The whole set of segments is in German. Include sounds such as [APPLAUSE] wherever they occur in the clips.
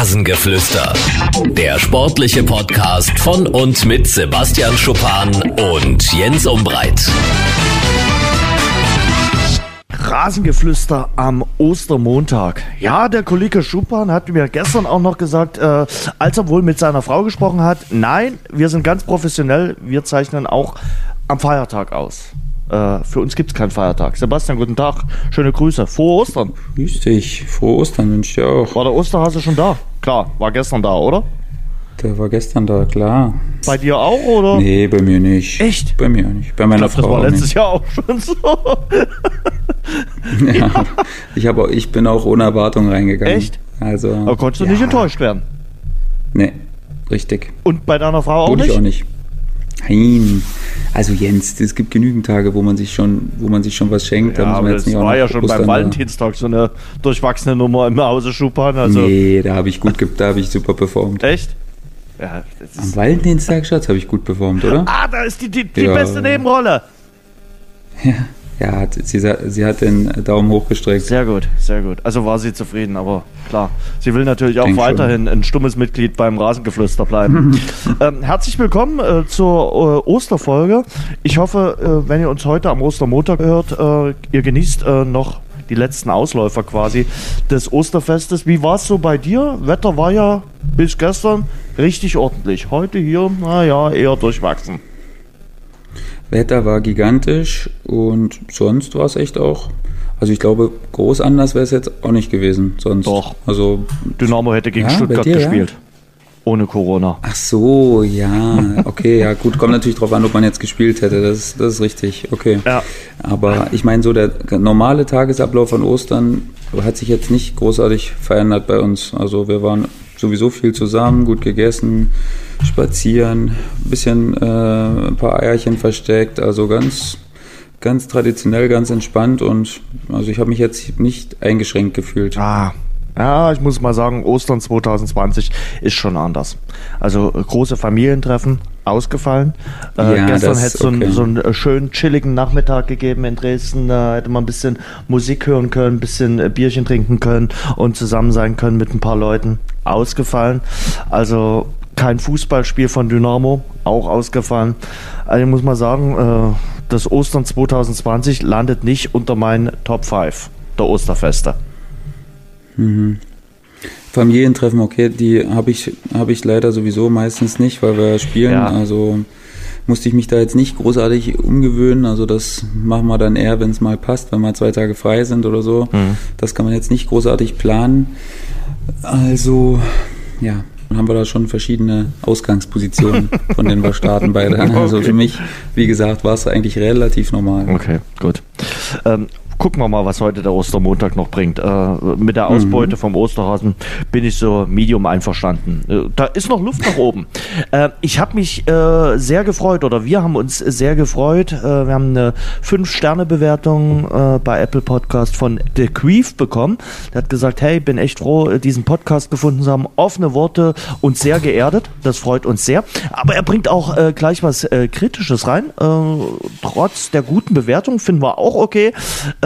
Rasengeflüster. Der sportliche Podcast von und mit Sebastian Schuppan und Jens Umbreit. Rasengeflüster am Ostermontag. Ja, der Kollege Schuppan hat mir gestern auch noch gesagt, äh, als er wohl mit seiner Frau gesprochen hat, nein, wir sind ganz professionell, wir zeichnen auch am Feiertag aus. Äh, für uns gibt es keinen Feiertag. Sebastian, guten Tag. Schöne Grüße. Frohe Ostern. Grüß dich. Frohe Ostern wünsche ich dir auch. War der Osterhase schon da? Klar, war gestern da, oder? Der war gestern da, klar. Bei dir auch, oder? Nee, bei mir nicht. Echt? Bei mir nicht. Bei meiner ich glaub, Frau Das war letztes nicht. Jahr auch schon so. [LAUGHS] Ja. Ich, hab auch, ich bin auch ohne Erwartung reingegangen. Echt? Also. Aber konntest du ja. nicht enttäuscht werden. Nee, richtig. Und bei deiner Frau auch Wurde nicht? ich auch nicht. Nein. Also Jens, es gibt genügend Tage, wo man sich schon, wo man sich schon was schenkt. Da Ja, man aber das war ja schon beim da- Valentinstag so eine durchwachsene Nummer im Hause Schuppan. Also, Nee, da habe ich gut, da habe ich super performt. echt? Ja, das Am Valentinstag, Schatz, habe ich gut performt, oder? Ah, da ist die, die, die Ja. beste Nebenrolle. Ja, hat, sie, sie hat den Daumen hochgestreckt. Sehr gut, sehr gut. Also war sie zufrieden, aber klar, sie will natürlich auch Denk schon. weiterhin ein stummes Mitglied beim Rasengeflüster bleiben. [LAUGHS] ähm, herzlich willkommen äh, zur äh, Osterfolge. Ich hoffe, äh, wenn ihr uns heute am Ostermontag hört, äh, ihr genießt äh, noch die letzten Ausläufer quasi des Osterfestes. Wie war es so bei dir? Wetter war ja bis gestern richtig ordentlich. Heute hier, naja, eher durchwachsen. Wetter war gigantisch und sonst war es echt auch. Also ich glaube, groß anders wäre es jetzt auch nicht gewesen. Sonst. Doch. Also Dynamo hätte gegen Ja, Stuttgart dir, ja? gespielt. Ohne Corona. ach so, ja, okay, ja gut, kommt natürlich drauf an, ob man jetzt gespielt hätte. Das, das ist richtig, okay. Ja. Aber ich meine, so der normale Tagesablauf an Ostern hat sich jetzt nicht großartig verändert bei uns. Also wir waren sowieso viel zusammen, gut gegessen, spazieren, ein bisschen äh, ein paar Eierchen versteckt, also ganz ganz traditionell, ganz entspannt und also ich habe mich jetzt nicht eingeschränkt gefühlt. Ah, ja, ich muss mal sagen, Ostern 2020 ist schon anders. Also große Familientreffen ausgefallen. Äh, Ja, gestern hätte es so, einen- okay. so einen äh, schönen chilligen Nachmittag gegeben in Dresden. Da hätte man ein bisschen Musik hören können, ein bisschen äh, Bierchen trinken können und zusammen sein können mit ein paar Leuten. Ausgefallen. Also kein Fußballspiel von Dynamo, auch ausgefallen. Also ich muss mal sagen, äh, das Ostern 2020 landet nicht unter meinen Top 5 der Osterfeste. Familientreffen, okay, die habe ich, habe ich leider sowieso meistens nicht, weil wir spielen. Ja. Also musste ich mich da jetzt nicht großartig umgewöhnen. Also das machen wir dann eher, wenn es mal passt, wenn mal zwei Tage frei sind oder so. Mhm. Das kann man jetzt nicht großartig planen. Also, ja, dann haben wir da schon verschiedene Ausgangspositionen, [LAUGHS] von denen wir starten beide. Also Okay. für mich, wie gesagt, war es eigentlich relativ normal. Okay, gut. Ähm, gucken wir mal, was heute der Ostermontag noch bringt. Äh, mit der Ausbeute vom Osterhasen bin ich so medium einverstanden. Äh, da ist noch Luft nach oben. [LAUGHS] Äh, ich habe mich äh, sehr gefreut oder wir haben uns sehr gefreut. Äh, wir haben eine 5-Sterne-Bewertung äh, bei Apple Podcast von The Queef bekommen. Der hat gesagt, hey, bin echt froh, äh, diesen Podcast gefunden zu haben. Offene Worte und sehr geerdet. Das freut uns sehr. Aber er bringt auch äh, gleich was äh, Kritisches rein. Äh, trotz der guten Bewertung finden wir auch okay.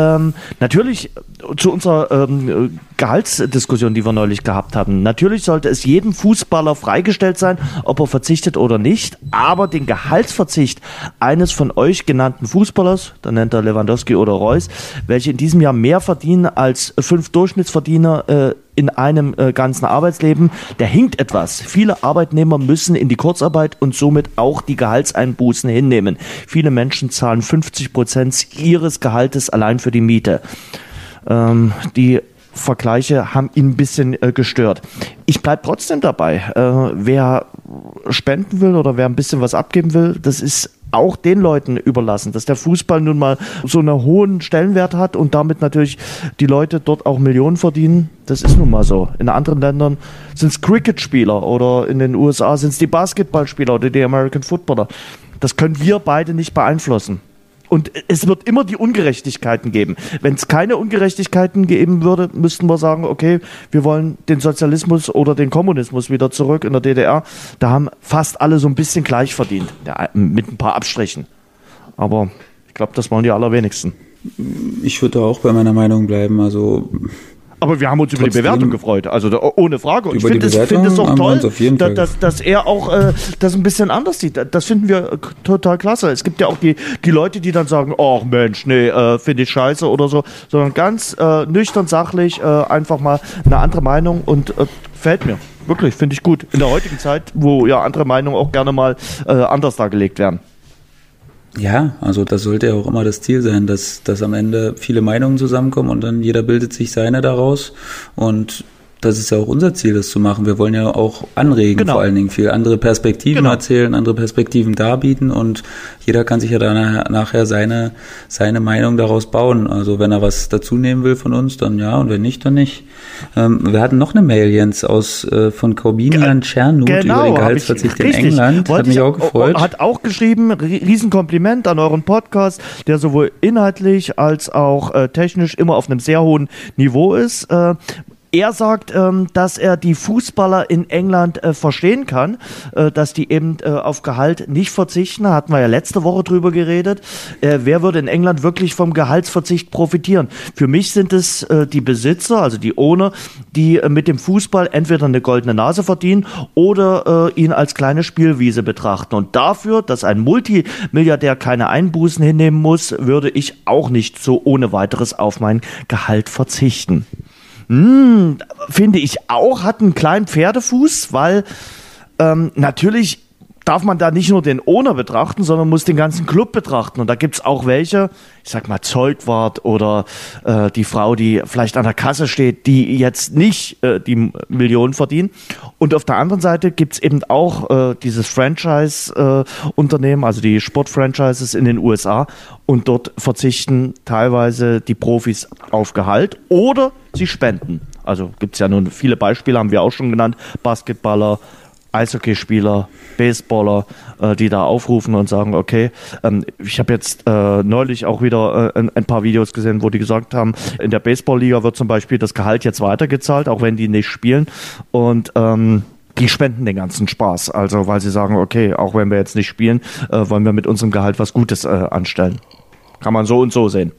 Ähm, natürlich äh, zu unserer ähm, Gehaltsdiskussion, die wir neulich gehabt haben. Natürlich sollte es jedem Fußballer freigestellt sein, ob er verzichtet oder nicht. Aber den Gehaltsverzicht eines von euch genannten Fußballers, da nennt er Lewandowski oder Reus, welche in diesem Jahr mehr verdienen als fünf Durchschnittsverdiener äh, in einem äh, ganzen Arbeitsleben, der hinkt etwas. Viele Arbeitnehmer müssen in die Kurzarbeit und somit auch die Gehaltseinbußen hinnehmen. Viele Menschen zahlen 50 Prozent ihres Gehaltes allein für die Miete. Ähm, die Vergleiche haben ihn ein bisschen äh, gestört. Ich bleibe trotzdem dabei. Äh, wer spenden will oder wer ein bisschen was abgeben will, das ist auch den Leuten überlassen, dass der Fußball nun mal so einen hohen Stellenwert hat und damit natürlich die Leute dort auch Millionen verdienen. Das ist nun mal so. In anderen Ländern sind es Cricket-Spieler oder in den USA sind es die Basketballspieler oder die American Footballer. Das können wir beide nicht beeinflussen. Und es wird immer die Ungerechtigkeiten geben. Wenn es keine Ungerechtigkeiten geben würde, müssten wir sagen, okay, wir wollen den Sozialismus oder den Kommunismus wieder zurück in der DDR. Da haben fast alle so ein bisschen gleich verdient, ja, mit ein paar Abstrichen. Aber ich glaube, das wollen die allerwenigsten. Ich würde auch bei meiner Meinung bleiben. Also Aber wir haben uns über die Bewertung gefreut, also da, ohne Frage. Und ich finde es, find es auch toll, da, dass, dass er auch äh, das ein bisschen anders sieht. Das finden wir total klasse. Es gibt ja auch die, die Leute, die dann sagen, oh Mensch, nee, äh, finde ich scheiße oder so, sondern ganz äh, nüchtern, sachlich, äh, einfach mal eine andere Meinung und äh, fällt mir. Wirklich, finde ich gut. In der heutigen Zeit, wo ja andere Meinungen auch gerne mal äh, anders dargelegt werden. Ja, also das sollte ja auch immer das Ziel sein, dass, dass am Ende viele Meinungen zusammenkommen und dann jeder bildet sich seine daraus. Und das ist ja auch unser Ziel, das zu machen. Wir wollen ja auch anregen, genau. vor allen Dingen viel andere Perspektiven genau. erzählen, andere Perspektiven darbieten und jeder kann sich ja dann nachher seine, seine Meinung daraus bauen. Also wenn er was dazu nehmen will von uns, dann ja und wenn nicht, dann nicht. Ähm, wir hatten noch eine Mail, Jens, aus, äh, von Corbinian Czernut genau, über den Gehaltsverzicht in England. Wollte hat mich auch gefreut. Hat auch geschrieben, Riesenkompliment an euren Podcast, der sowohl inhaltlich als auch äh, technisch immer auf einem sehr hohen Niveau ist. Äh, er sagt, ähm, dass er die Fußballer in England äh, verstehen kann, äh, dass die eben äh, auf Gehalt nicht verzichten. Hatten wir ja letzte Woche drüber geredet. Äh, wer würde in England wirklich vom Gehaltsverzicht profitieren? Für mich sind es äh, die Besitzer, also die Owner, die äh, mit dem Fußball entweder eine goldene Nase verdienen oder ihn als kleine Spielwiese betrachten. Und dafür, dass ein Multimilliardär keine Einbußen hinnehmen muss, würde ich auch nicht so ohne weiteres auf mein Gehalt verzichten. Hm, finde ich auch, hat einen kleinen Pferdefuß, weil ähm, natürlich darf man da nicht nur den Owner betrachten, sondern muss den ganzen Club betrachten. Und da gibt's auch welche, ich sag mal Zeugwart oder äh, die Frau, die vielleicht an der Kasse steht, die jetzt nicht äh, die Millionen verdienen. Und auf der anderen Seite gibt's eben auch äh, dieses Franchise-Unternehmen, also die Sportfranchises in den USA. Und dort verzichten teilweise die Profis auf Gehalt oder sie spenden. Also gibt's ja nun viele Beispiele, haben wir auch schon genannt. Basketballer, Eishockeyspieler, Baseballer, äh, die da aufrufen und sagen, okay, ähm, ich habe jetzt äh, neulich auch wieder äh, ein, ein, paar Videos gesehen, wo die gesagt haben, in der Baseballliga wird zum Beispiel das Gehalt jetzt weitergezahlt, auch wenn die nicht spielen und ähm, die spenden den ganzen Spaß. Also weil sie sagen, okay, auch wenn wir jetzt nicht spielen, äh, wollen wir mit unserem Gehalt was Gutes äh, anstellen. Kann man so und so sehen.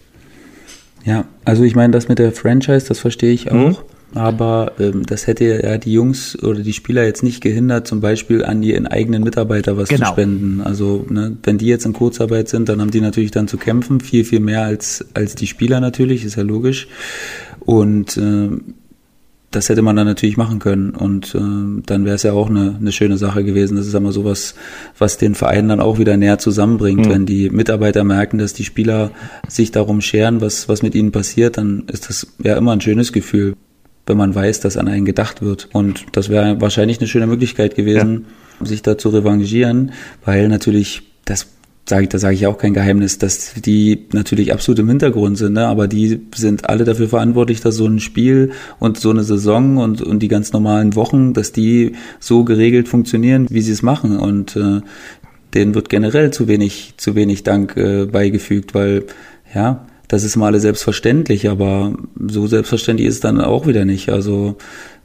Ja, also ich meine, das mit der Franchise, das verstehe ich auch. Mhm. Aber ähm, das hätte ja die Jungs oder die Spieler jetzt nicht gehindert, zum Beispiel an ihren eigenen Mitarbeiter was genau. zu spenden. Also ne, wenn die jetzt in Kurzarbeit sind, dann haben die natürlich dann zu kämpfen, viel, viel mehr als, als die Spieler natürlich, ist ja logisch. Und äh, das hätte man dann natürlich machen können. Und äh, dann wäre es ja auch eine, eine schöne Sache gewesen. Das ist einmal sowas, was den Verein dann auch wieder näher zusammenbringt. Mhm. Wenn die Mitarbeiter merken, dass die Spieler sich darum scheren, was, was mit ihnen passiert, dann ist das ja immer ein schönes Gefühl wenn man weiß, dass an einen gedacht wird. Und das wäre wahrscheinlich eine schöne Möglichkeit gewesen, ja. sich da zu revanchieren, weil natürlich das sage ich, da sage ich auch kein Geheimnis, dass die natürlich absolut im Hintergrund sind, ne? aber die sind alle dafür verantwortlich, dass so ein Spiel und so eine Saison und, und die ganz normalen Wochen, dass die so geregelt funktionieren, wie sie es machen. Und äh, denen wird generell zu wenig, zu wenig Dank äh, beigefügt, weil ja, das ist mal selbstverständlich, aber so selbstverständlich ist es dann auch wieder nicht. Also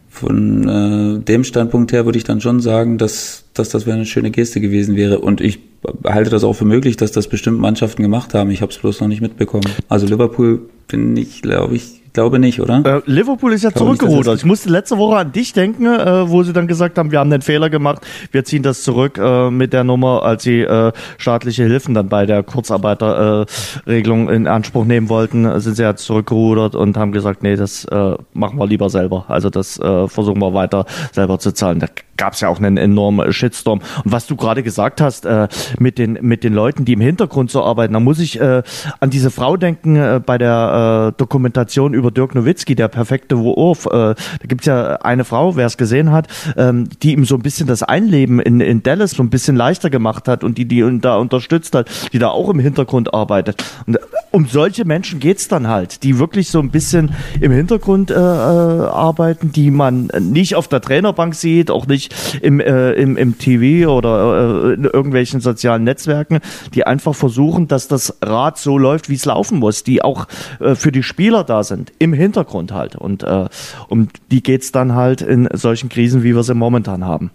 von äh, dem Standpunkt her würde ich dann schon sagen, dass, dass das eine schöne Geste gewesen wäre. Und ich halte das auch für möglich, dass das bestimmt Mannschaften gemacht haben. Ich habe es bloß noch nicht mitbekommen. Also Liverpool bin ich, glaube ich, Glaube nicht, oder? Äh, Liverpool ist ja zurückgerudert. Ich musste letzte Woche an dich denken, äh, wo sie dann gesagt haben, wir haben den Fehler gemacht, wir ziehen das zurück äh, mit der Nummer, als sie äh, staatliche Hilfen dann bei der Kurzarbeiterregelung in Anspruch nehmen wollten, sind sie ja zurückgerudert und haben gesagt, nee, das äh, machen wir lieber selber. Also das äh, versuchen wir weiter selber zu zahlen. Gab es ja auch einen enormen Shitstorm. Und was du gerade gesagt hast, äh, mit, den, mit den Leuten, die im Hintergrund so arbeiten, da muss ich äh, an diese Frau denken äh, bei der äh, Dokumentation über Dirk Nowitzki, der perfekte Wurf. Äh, da gibt's ja eine Frau, wer es gesehen hat, ähm, die ihm so ein bisschen das Einleben in, in Dallas so ein bisschen leichter gemacht hat und die die da unterstützt hat, die da auch im Hintergrund arbeitet. Und äh, um solche Menschen geht's dann halt, die wirklich so ein bisschen im Hintergrund äh, äh, arbeiten, die man nicht auf der Trainerbank sieht, auch nicht im, äh, im, im TV oder äh, in irgendwelchen sozialen Netzwerken, die einfach versuchen, dass das Rad so läuft, wie es laufen muss, die auch äh, für die Spieler da sind im Hintergrund halt. Und äh, um die geht's dann halt in solchen Krisen, wie wir sie momentan haben.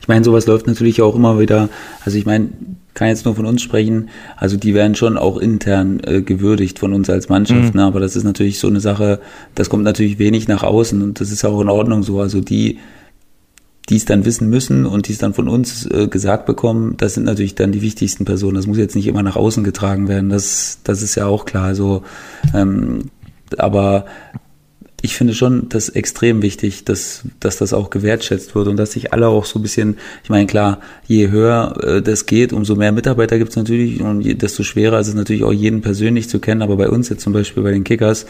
Ich meine, sowas läuft natürlich auch immer wieder, also ich meine, kann jetzt nur von uns sprechen, also die werden schon auch intern äh, gewürdigt von uns als Mannschaft, mhm. ne? aber das ist natürlich so eine Sache, das kommt natürlich wenig nach außen und das ist ja auch in Ordnung so, also die die es dann wissen müssen und die es dann von uns äh, gesagt bekommen, das sind natürlich dann die wichtigsten Personen. Das muss jetzt nicht immer nach außen getragen werden. Das, das ist ja auch klar. So, ähm, aber ich finde schon das extrem wichtig, dass, dass das auch gewertschätzt wird und dass sich alle auch so ein bisschen, ich meine, klar, je höher äh, das geht, umso mehr Mitarbeiter gibt es natürlich und je, desto schwerer ist es natürlich auch jeden persönlich zu kennen. Aber bei uns jetzt zum Beispiel bei den Kickers,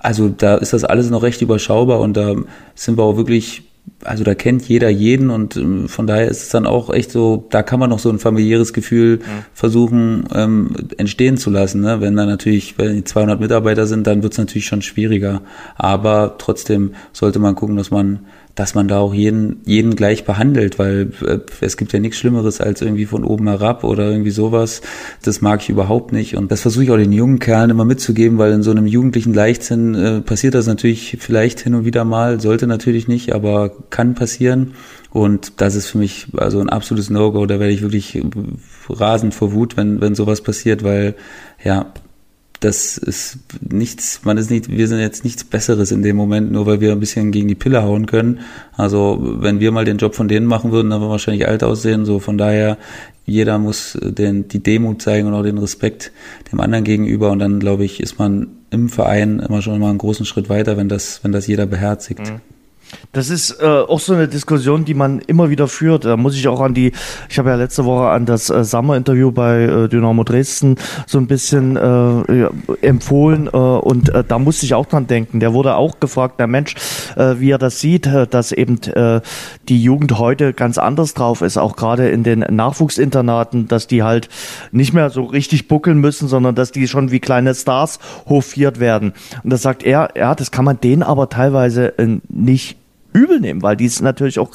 also da ist das alles noch recht überschaubar und da sind wir auch wirklich also da kennt jeder jeden und ähm, von daher ist es dann auch echt so, da kann man noch so ein familiäres Gefühl mhm. versuchen ähm, entstehen zu lassen. Ne? Wenn da natürlich, wenn die 200 Mitarbeiter sind, dann wird es natürlich schon schwieriger. Aber trotzdem sollte man gucken, dass man dass man da auch jeden, jeden gleich behandelt, weil äh, es gibt ja nichts Schlimmeres als irgendwie von oben herab oder irgendwie sowas. Das mag ich überhaupt nicht. Und das versuche ich auch den jungen Kerlen immer mitzugeben, weil in so einem jugendlichen Leichtsinn äh, passiert das natürlich vielleicht hin und wieder mal, sollte natürlich nicht, aber kann passieren. Und das ist für mich also ein absolutes No-Go. Da werde ich wirklich rasend vor Wut, wenn, wenn sowas passiert, weil ja, das ist nichts, man ist nicht, wir sind jetzt nichts Besseres in dem Moment, nur weil wir ein bisschen gegen die Pille hauen können. Also wenn wir mal den Job von denen machen würden, dann würden wir wahrscheinlich alt aussehen. So von daher, jeder muss den, die Demut zeigen und auch den Respekt dem anderen gegenüber. Und dann, glaube ich, ist man im Verein immer schon mal einen großen Schritt weiter, wenn das, wenn das jeder beherzigt. Mhm. Das ist äh, auch so eine Diskussion, die man immer wieder führt. Da muss ich auch an die, ich habe ja letzte Woche an das äh, Sommer-Interview bei äh, Dynamo Dresden so ein bisschen äh, empfohlen äh, und äh, da musste ich auch dran denken. Der wurde auch gefragt, der Mensch, äh, wie er das sieht, äh, dass eben äh, die Jugend heute ganz anders drauf ist, auch gerade in den Nachwuchsinternaten, dass die halt nicht mehr so richtig buckeln müssen, sondern dass die schon wie kleine Stars hofiert werden. Und da sagt er, ja, das kann man denen aber teilweise äh, nicht übel nehmen, weil die es natürlich auch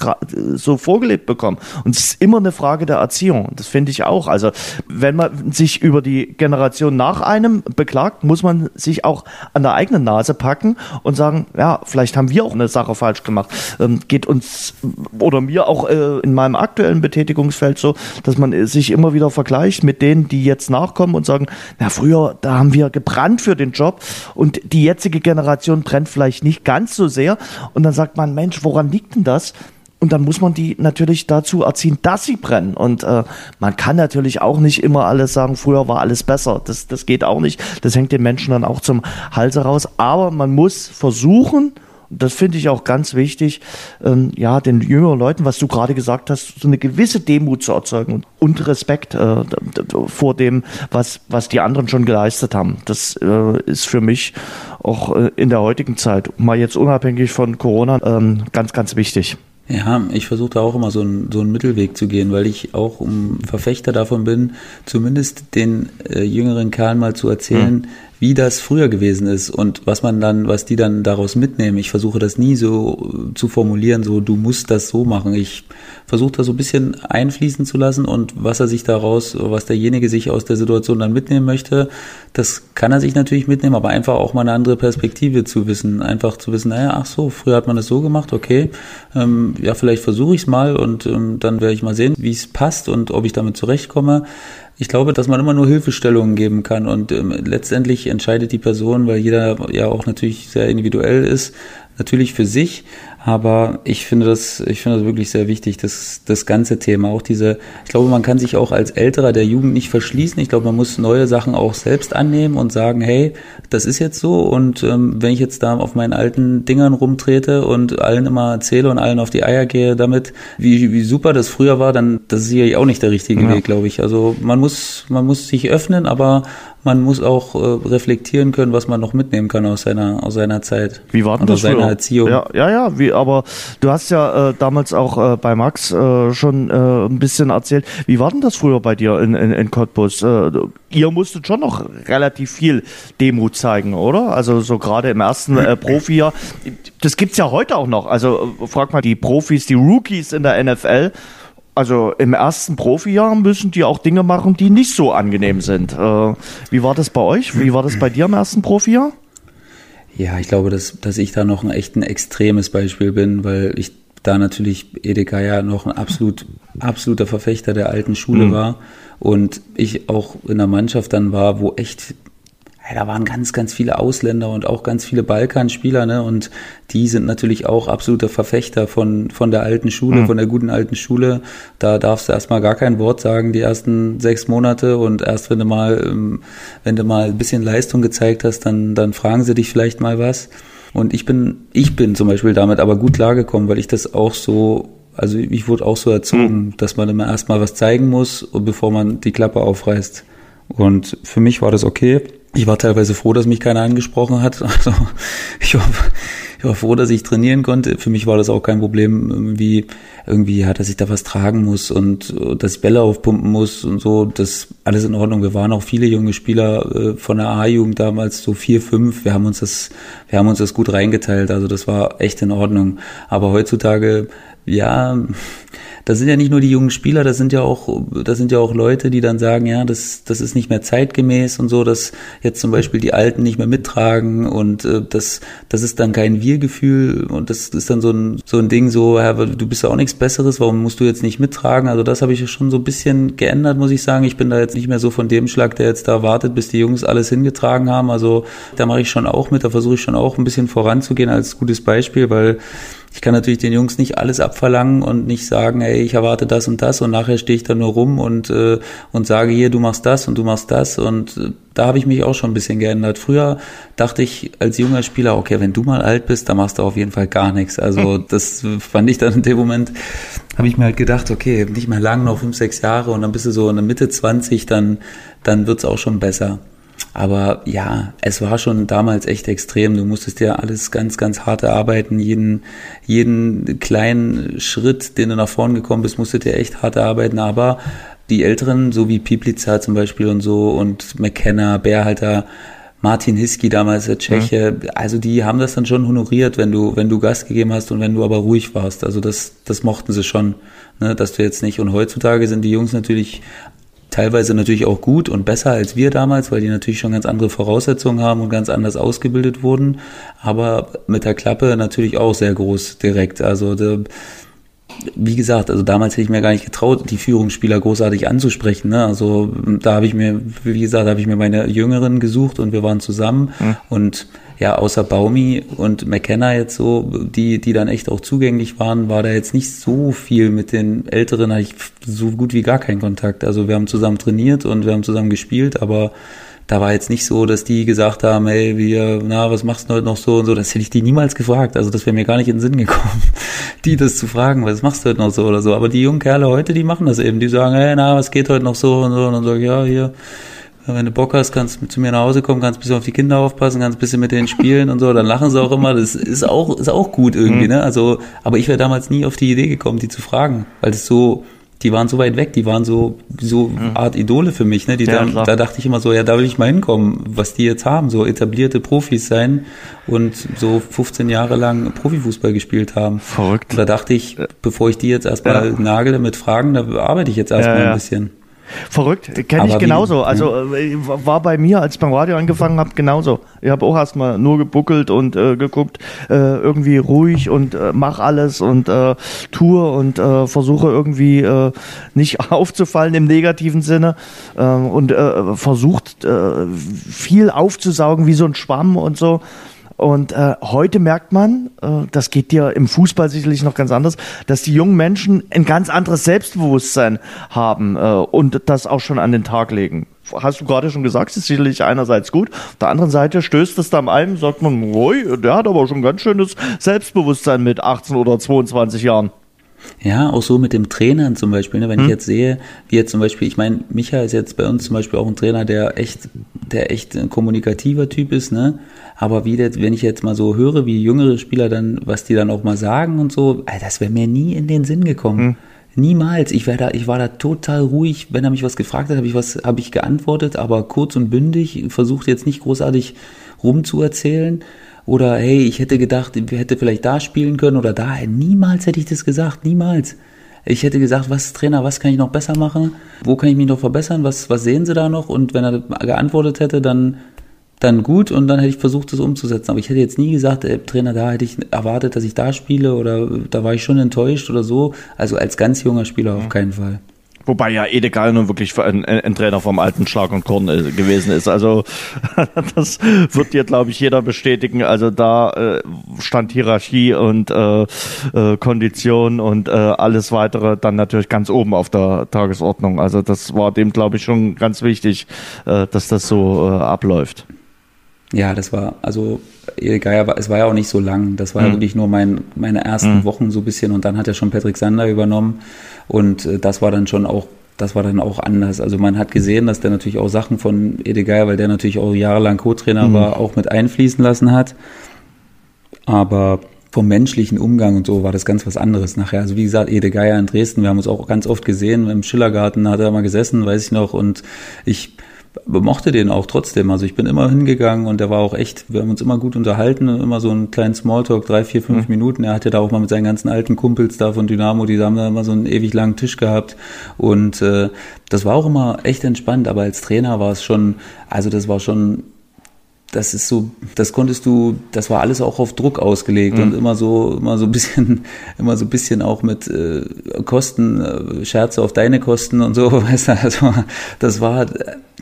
so vorgelebt bekommen. Und es ist immer eine Frage der Erziehung. Das finde ich auch. Also wenn man sich über die Generation nach einem beklagt, muss man sich auch an der eigenen Nase packen und sagen, ja, vielleicht haben wir auch eine Sache falsch gemacht. Ähm, geht uns oder mir auch äh, in meinem aktuellen Betätigungsfeld so, dass man sich immer wieder vergleicht mit denen, die jetzt nachkommen und sagen, na früher, da haben wir gebrannt für den Job und die jetzige Generation brennt vielleicht nicht ganz so sehr. Und dann sagt man, Mensch, Mensch, woran liegt denn das? Und dann muss man die natürlich dazu erziehen, dass sie brennen. Und äh, man kann natürlich auch nicht immer alles sagen, früher war alles besser. Das, das geht auch nicht. Das hängt den Menschen dann auch zum Halse raus. Aber man muss versuchen, das finde ich auch ganz wichtig, ähm, ja, den jüngeren Leuten, was du gerade gesagt hast, so eine gewisse Demut zu erzeugen und Respekt äh, vor dem, was, was die anderen schon geleistet haben. Das äh, ist für mich auch äh, in der heutigen Zeit, mal jetzt unabhängig von Corona, ähm, ganz, ganz wichtig. Ja, ich versuche da auch immer so, ein, so einen Mittelweg zu gehen, weil ich auch um Verfechter davon bin, zumindest den äh, jüngeren Kerlen mal zu erzählen, mhm wie das früher gewesen ist und was man dann, was die dann daraus mitnehmen. Ich versuche das nie so zu formulieren, so du musst das so machen. Ich versuche das so ein bisschen einfließen zu lassen und was er sich daraus, was derjenige sich aus der Situation dann mitnehmen möchte, das kann er sich natürlich mitnehmen, aber einfach auch mal eine andere Perspektive zu wissen. Einfach zu wissen, naja, ach so, früher hat man das so gemacht, okay, ähm, ja, vielleicht versuche ich es mal und ähm, dann werde ich mal sehen, wie es passt und ob ich damit zurechtkomme. Ich glaube, dass man immer nur Hilfestellungen geben kann und ähm, letztendlich entscheidet die Person, weil jeder ja auch natürlich sehr individuell ist, natürlich für sich, aber ich finde das, ich finde das wirklich sehr wichtig, das, das ganze Thema. Auch diese, ich glaube, man kann sich auch als Älterer der Jugend nicht verschließen. Ich glaube, man muss neue Sachen auch selbst annehmen und sagen, hey, das ist jetzt so. Und ähm, wenn ich jetzt da auf meinen alten Dingern rumtrete und allen immer erzähle und allen auf die Eier gehe damit, wie, wie super das früher war, dann das ist sicherlich auch nicht der richtige ja. Weg, glaube ich. Also man muss, man muss sich öffnen, aber man muss auch äh, reflektieren können, was man noch mitnehmen kann aus seiner, aus seiner Zeit. Wie war denn das seiner früher? Erziehung. Ja, ja, ja wie, aber du hast ja äh, damals auch äh, bei Max äh, schon äh, ein bisschen erzählt. Wie war denn das früher bei dir in, in, in Cottbus? Äh, ihr musstet schon noch relativ viel Demut zeigen, oder? Also so gerade im ersten äh, [CLEARS THROAT] Profijahr. Das gibt's ja heute auch noch. Also frag mal die Profis, die Rookies in der NFL also im ersten Profijahr müssen die auch Dinge machen, die nicht so angenehm sind. Äh, wie war das bei euch? Wie war das bei dir im ersten Profijahr? Ja, ich glaube, dass, dass ich da noch ein echt ein extremes Beispiel bin, weil ich da natürlich Edeka ja noch ein absolut, absoluter Verfechter der alten Schule mhm. war und ich auch in der Mannschaft dann war, wo echt ja, da waren ganz, ganz viele Ausländer und auch ganz viele Balkanspieler, ne? Und die sind natürlich auch absoluter Verfechter von, von der alten Schule, mhm. von der guten alten Schule. Da darfst du erstmal gar kein Wort sagen, die ersten sechs Monate und erst wenn du mal, ähm, wenn du mal ein bisschen Leistung gezeigt hast, dann, dann fragen sie dich vielleicht mal was. Und ich bin, ich bin zum Beispiel damit aber gut klargekommen, weil ich das auch so also ich wurde auch so erzogen, mhm. dass man immer erstmal was zeigen muss, bevor man die Klappe aufreißt. Und für mich war das okay. Ich war teilweise froh, dass mich keiner angesprochen hat. [LAUGHS] Also ich war, ich war froh, dass ich trainieren konnte. Für mich war das auch kein Problem, irgendwie, irgendwie, ja, dass ich da was tragen muss und dass ich Bälle aufpumpen muss und so. Das alles in Ordnung. Wir waren auch viele junge Spieler äh, von der A-Jugend damals, so vier, fünf. Wir haben uns das, wir haben uns das gut reingeteilt. Also das war echt in Ordnung. Aber heutzutage, ja, das sind ja nicht nur die jungen Spieler, das sind ja auch, das sind ja auch Leute, die dann sagen, ja, das, das ist nicht mehr zeitgemäß und so, dass jetzt zum Beispiel die Alten nicht mehr mittragen und äh, das, das ist dann kein Wir-Gefühl und das ist dann so ein, so ein Ding, so, ja, du bist ja auch nichts Besseres, warum musst du jetzt nicht mittragen? Also das habe ich schon so ein bisschen geändert, muss ich sagen. Ich bin da jetzt nicht mehr so von dem Schlag, der jetzt da wartet, bis die Jungs alles hingetragen haben. Also da mache ich schon auch mit, da versuche ich schon auch ein bisschen voranzugehen als gutes Beispiel, weil ich kann natürlich den Jungs nicht alles abverlangen und nicht sagen, ey, ich erwarte das und das und nachher stehe ich da nur rum und, äh, und sage hier, du machst das und du machst das und äh, da habe ich mich auch schon ein bisschen geändert. Früher dachte ich als junger Spieler, okay, wenn du mal alt bist, dann machst du auf jeden Fall gar nichts. Also das fand ich dann in dem Moment, habe ich mir halt gedacht, okay, nicht mehr lang, noch fünf, sechs Jahre und dann bist du so in der Mitte 20, dann, dann wird's auch schon besser. Aber ja, es war schon damals echt extrem. Du musstest dir alles ganz, ganz hart erarbeiten. Jeden, jeden kleinen Schritt, den du nach vorn gekommen bist, musstet ihr echt hart erarbeiten. Aber die Älteren, so wie Piplica zum Beispiel und so und McKenna, Bärhalter, Martin Hiski damals der Tscheche, mhm. also die haben das dann schon honoriert, wenn du, wenn du Gas gegeben hast und wenn du aber ruhig warst. Also das, das mochten sie schon, ne, dass du jetzt nicht. Und heutzutage sind die Jungs natürlich teilweise natürlich auch gut und besser als wir damals, weil die natürlich schon ganz andere Voraussetzungen haben und ganz anders ausgebildet wurden, aber mit der Klappe natürlich auch sehr groß direkt. Also der, wie gesagt, also damals hätte ich mir gar nicht getraut, die Führungsspieler großartig anzusprechen. Ne? Also da habe ich mir, wie gesagt, habe ich mir meine Jüngeren gesucht und wir waren zusammen mhm. und ja, außer Baumi und McKenna jetzt so, die, die dann echt auch zugänglich waren, war da jetzt nicht so viel mit den Älteren, hatte ich so gut wie gar keinen Kontakt. Also wir haben zusammen trainiert und wir haben zusammen gespielt, aber da war jetzt nicht so, dass die gesagt haben, hey, wir, na, was machst du heute noch so und so. Das hätte ich die niemals gefragt. Also das wäre mir gar nicht in den Sinn gekommen, [LAUGHS] die das zu fragen, was machst du heute noch so oder so. Aber die jungen Kerle heute, die machen das eben. Die sagen, hey, na, was geht heute noch so und so. Und dann sage ich, ja, hier, wenn du Bock hast, kannst du zu mir nach Hause kommen, kannst ein bisschen auf die Kinder aufpassen, kannst ein bisschen mit denen spielen und so, dann lachen sie auch immer. Das ist auch, ist auch gut irgendwie, mhm. ne? Also, aber ich wäre damals nie auf die Idee gekommen, die zu fragen, weil es so, die waren so weit weg, die waren so, so mhm. Art Idole für mich, ne? Die ja, da, da dachte ich immer so, ja, da will ich mal hinkommen, was die jetzt haben, so etablierte Profis sein und so 15 Jahre lang Profifußball gespielt haben. Verrückt. Und da dachte ich, bevor ich die jetzt erstmal ja. nagele mit Fragen, da arbeite ich jetzt erstmal ja, ein bisschen. Verrückt, kenne ich genauso. Wie, also äh, war bei mir, als ich beim Radio angefangen habe, genauso. Ich habe auch erstmal nur gebuckelt und äh, geguckt, äh, irgendwie ruhig und äh, mach alles und äh, tue und äh, versuche irgendwie nicht [LAUGHS] aufzufallen im negativen Sinne äh, und versucht viel aufzusaugen wie so ein Schwamm und so. Und äh, heute merkt man, äh, das geht dir im Fußball sicherlich noch ganz anders, dass die jungen Menschen ein ganz anderes Selbstbewusstsein haben äh, und das auch schon an den Tag legen. Hast du gerade schon gesagt, ist sicherlich einerseits gut. Auf der anderen Seite stößt es da am einen, sagt man, oi, der hat aber schon ganz schönes Selbstbewusstsein mit 18 oder 22 Jahren. Ja, auch so mit dem Trainern zum Beispiel. Ne? Wenn hm. ich jetzt sehe, wie jetzt zum Beispiel, ich meine, Micha ist jetzt bei uns zum Beispiel auch ein Trainer, der echt, der echt ein kommunikativer Typ ist, ne? Aber wie das, wenn ich jetzt mal so höre, wie jüngere Spieler dann, was die dann auch mal sagen und so, das wäre mir nie in den Sinn gekommen. Hm. Niemals. Ich war da, ich war da total ruhig. Wenn er mich was gefragt hat, habe ich was, habe ich geantwortet, aber kurz und bündig, versucht jetzt nicht großartig rumzuerzählen. Oder hey, ich hätte gedacht, ich hätte vielleicht da spielen können oder da. Niemals hätte ich das gesagt, niemals. Ich hätte gesagt, was Trainer, was kann ich noch besser machen? Wo kann ich mich noch verbessern? Was, was sehen Sie da noch? Und wenn er geantwortet hätte, dann dann gut und dann hätte ich versucht, das umzusetzen. Aber ich hätte jetzt nie gesagt, ey, Trainer, da hätte ich erwartet, dass ich da spiele oder da war ich schon enttäuscht oder so. Also als ganz junger Spieler auf keinen Fall. Wobei ja Edegal nun wirklich ein, ein, Trainer vom alten Schlag und Korn äh, gewesen ist. Also [LAUGHS] das wird dir, glaube ich, jeder bestätigen. Also da äh, stand Hierarchie und äh, äh, Kondition und äh, alles weitere dann natürlich ganz oben auf der Tagesordnung. Also das war dem, glaube ich, schon ganz wichtig, äh, dass das so äh, abläuft. Ja, das war, also Geier war, es war ja auch nicht so lang. Das war mhm. ja wirklich nur mein, meine ersten mhm. Wochen so ein bisschen und dann hat ja schon Patrick Sander übernommen und äh, das war dann schon auch, das war dann auch anders. Also man hat gesehen, dass der natürlich auch Sachen von Ede Geier, weil der natürlich auch jahrelang Co-Trainer mhm. war, auch mit einfließen lassen hat. Aber vom menschlichen Umgang und so war das ganz was anderes nachher. Also wie gesagt, Ede Geier in Dresden, wir haben uns auch ganz oft gesehen, im Schillergarten hat er mal gesessen, weiß ich noch, und ich mochte den auch trotzdem. Also ich bin immer hingegangen und der war auch echt, wir haben uns immer gut unterhalten, immer so einen kleinen Smalltalk, drei, vier, fünf mhm. Minuten. Er hatte da auch mal mit seinen ganzen alten Kumpels da von Dynamo, die haben da immer so einen ewig langen Tisch gehabt. Und äh, das war auch immer echt entspannt, aber als Trainer war es schon, also das war schon das ist so, das konntest du, das war alles auch auf Druck ausgelegt mhm. und immer so, immer so ein bisschen, [LAUGHS] immer so ein bisschen auch mit äh, Kosten, äh, Scherze auf deine Kosten und so, [LAUGHS] weißt du, also das war,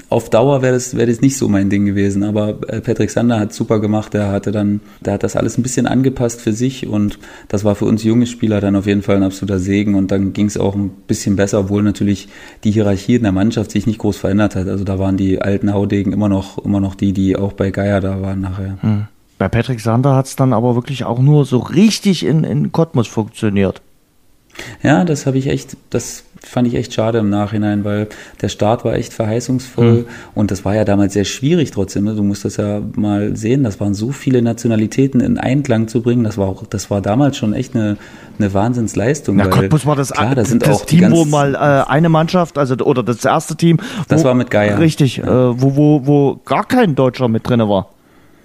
auf Dauer wäre das, wäre das nicht so mein Ding gewesen, aber äh, Patrick Sander hat super gemacht, der hatte dann, der hat das alles ein bisschen angepasst für sich und das war für uns junge Spieler dann auf jeden Fall ein absoluter Segen und dann ging es auch ein bisschen besser, obwohl natürlich die Hierarchie in der Mannschaft sich nicht groß verändert hat, also da waren die alten Haudegen immer noch, immer noch die, die auch bei Geier da waren nachher. Hm. Bei Patrick Sander hat es dann aber wirklich auch nur so richtig in, in Cottbus funktioniert. Ja, das habe ich echt, das fand ich echt schade im Nachhinein, weil der Start war echt verheißungsvoll mhm. und das war ja damals sehr schwierig trotzdem. Ne? Du musst das ja mal sehen, das waren so viele Nationalitäten in Einklang zu bringen. Das war auch, das war damals schon echt eine, eine Wahnsinnsleistung. Na, Cottbus war das, klar, da sind das auch Team, wo mal äh, eine Mannschaft, also oder das erste Team. Wo, das war mit Geier. Richtig, ja. äh, wo, wo, wo gar kein Deutscher mit drin war.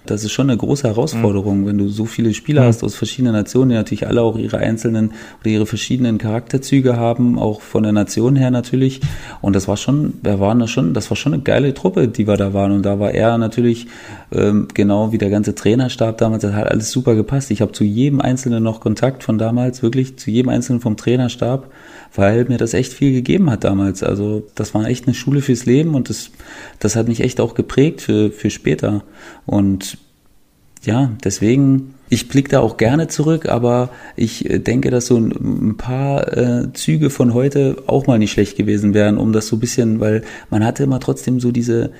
Das ist schon eine große Herausforderung, mhm. wenn du so viele Spieler mhm. hast aus verschiedenen Nationen, die natürlich alle auch ihre einzelnen oder ihre verschiedenen Charakterzüge haben, auch von der Nation her natürlich. Und das war schon, wir waren da schon, das war schon eine geile Truppe, die wir da waren. Und da war er natürlich ähm, genau wie der ganze Trainerstab damals, das hat alles super gepasst. Ich habe zu jedem Einzelnen noch Kontakt von damals, wirklich zu jedem Einzelnen vom Trainerstab weil mir das echt viel gegeben hat damals. Also das war echt eine Schule fürs Leben und das, das hat mich echt auch geprägt für, für später. Und ja, deswegen, ich blicke da auch gerne zurück, aber ich äh, denke, dass so ein, paar äh, Züge von heute auch mal nicht schlecht gewesen wären, um das so ein bisschen, weil man hatte immer trotzdem so diese,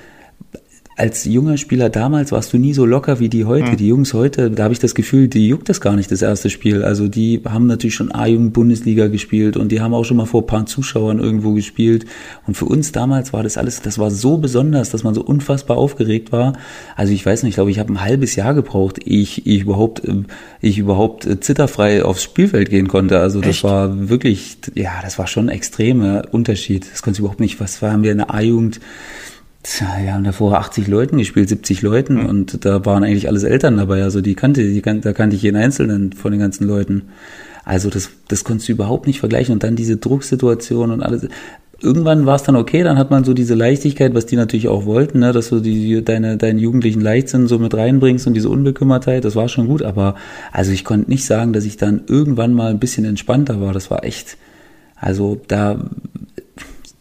als junger Spieler damals warst du nie so locker wie die heute. Mhm. Die Jungs heute, da habe ich das Gefühl, die juckt das gar nicht, das erste Spiel. Also die haben natürlich schon A-Jugend-Bundesliga gespielt und die haben auch schon mal vor ein paar Zuschauern irgendwo gespielt. Und für uns damals war das alles, das war so besonders, dass man so unfassbar aufgeregt war. Also ich weiß nicht, ich glaube, ich habe ein halbes Jahr gebraucht, ich, ich überhaupt, äh, ich überhaupt äh, zitterfrei aufs Spielfeld gehen konnte. Also das Echt? war wirklich, ja, das war schon ein extremer Unterschied. Das konnte ich überhaupt nicht, was haben wir in der A-Jugend? Tja, wir haben davor 80 Leuten gespielt, 70 Leuten mhm. und da waren eigentlich alles Eltern dabei. Also die kannte, die kan da kannte ich jeden Einzelnen von den ganzen Leuten. Also das, das konntest du überhaupt nicht vergleichen. Und dann diese Drucksituation und alles. Irgendwann war es dann okay, dann hat man so diese Leichtigkeit, was die natürlich auch wollten, ne, dass du die, deine, deinen jugendlichen Leichtsinn so mit reinbringst und diese Unbekümmertheit, das war schon gut, aber also ich konnte nicht sagen, dass ich dann irgendwann mal ein bisschen entspannter war. Das war echt, also da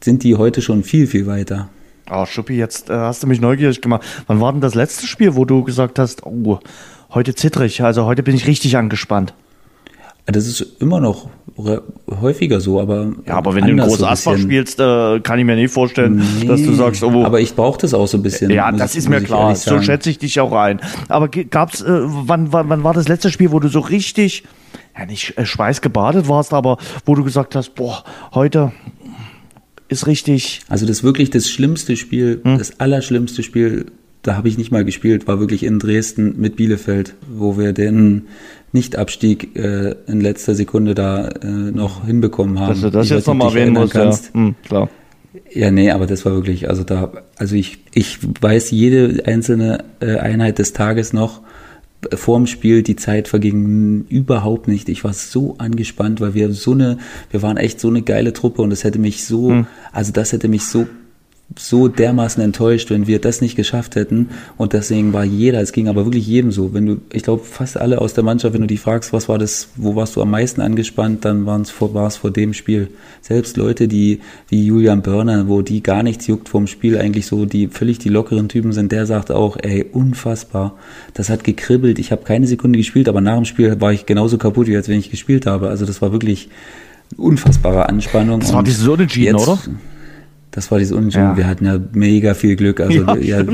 sind die heute schon viel, viel weiter. Oh, Schuppi, jetzt äh, hast du mich neugierig gemacht. Wann war denn das letzte Spiel, wo du gesagt hast, oh, heute zittrig, also heute bin ich richtig angespannt? Das ist immer noch häufiger so, aber. Ja, aber wenn du ein großes Asphalt spielst, äh, kann ich mir nicht vorstellen, nee, dass du sagst, oh. Aber ich brauche das auch so ein bisschen. Ja, das ich, ist mir klar. So schätze ich dich auch ein. Aber gab's, äh, wann, wann, wann war das letzte Spiel, wo du so richtig, ja nicht äh, schweißgebadet warst, aber wo du gesagt hast, boah, heute, ist richtig. Also das wirklich das schlimmste Spiel, hm? das allerschlimmste Spiel, da habe ich nicht mal gespielt, war wirklich in Dresden mit Bielefeld, wo wir den Nichtabstieg äh, in letzter Sekunde da äh, noch hinbekommen haben. Dass du das ich jetzt nochmal erwähnen musst, kannst. ja. Hm, klar. Ja, nee, aber das war wirklich, also da, also ich, ich weiß jede einzelne äh, Einheit des Tages noch, vorm Spiel, die Zeit verging überhaupt nicht. Ich war so angespannt, weil wir so eine, wir waren echt so eine geile Truppe und das hätte mich so, mhm. also das hätte mich so so dermaßen enttäuscht, wenn wir das nicht geschafft hätten. Und deswegen war jeder, es ging aber wirklich jedem so. Wenn du, ich glaube, fast alle aus der Mannschaft, wenn du die fragst, was war das, wo warst du am meisten angespannt, dann war es vor, vor dem Spiel. Selbst Leute, die, wie Julian Börner, wo die gar nichts juckt vom Spiel, eigentlich so, die völlig die lockeren Typen sind, der sagt auch, ey, unfassbar. Das hat gekribbelt. Ich habe keine Sekunde gespielt, aber nach dem Spiel war ich genauso kaputt, wie als wenn ich gespielt habe. Also das war wirklich unfassbare Anspannung. Das war dieses Unentschieden, oder? Das war dieses Unentschieden. Ja. Wir hatten ja mega viel Glück. Also ja, ja,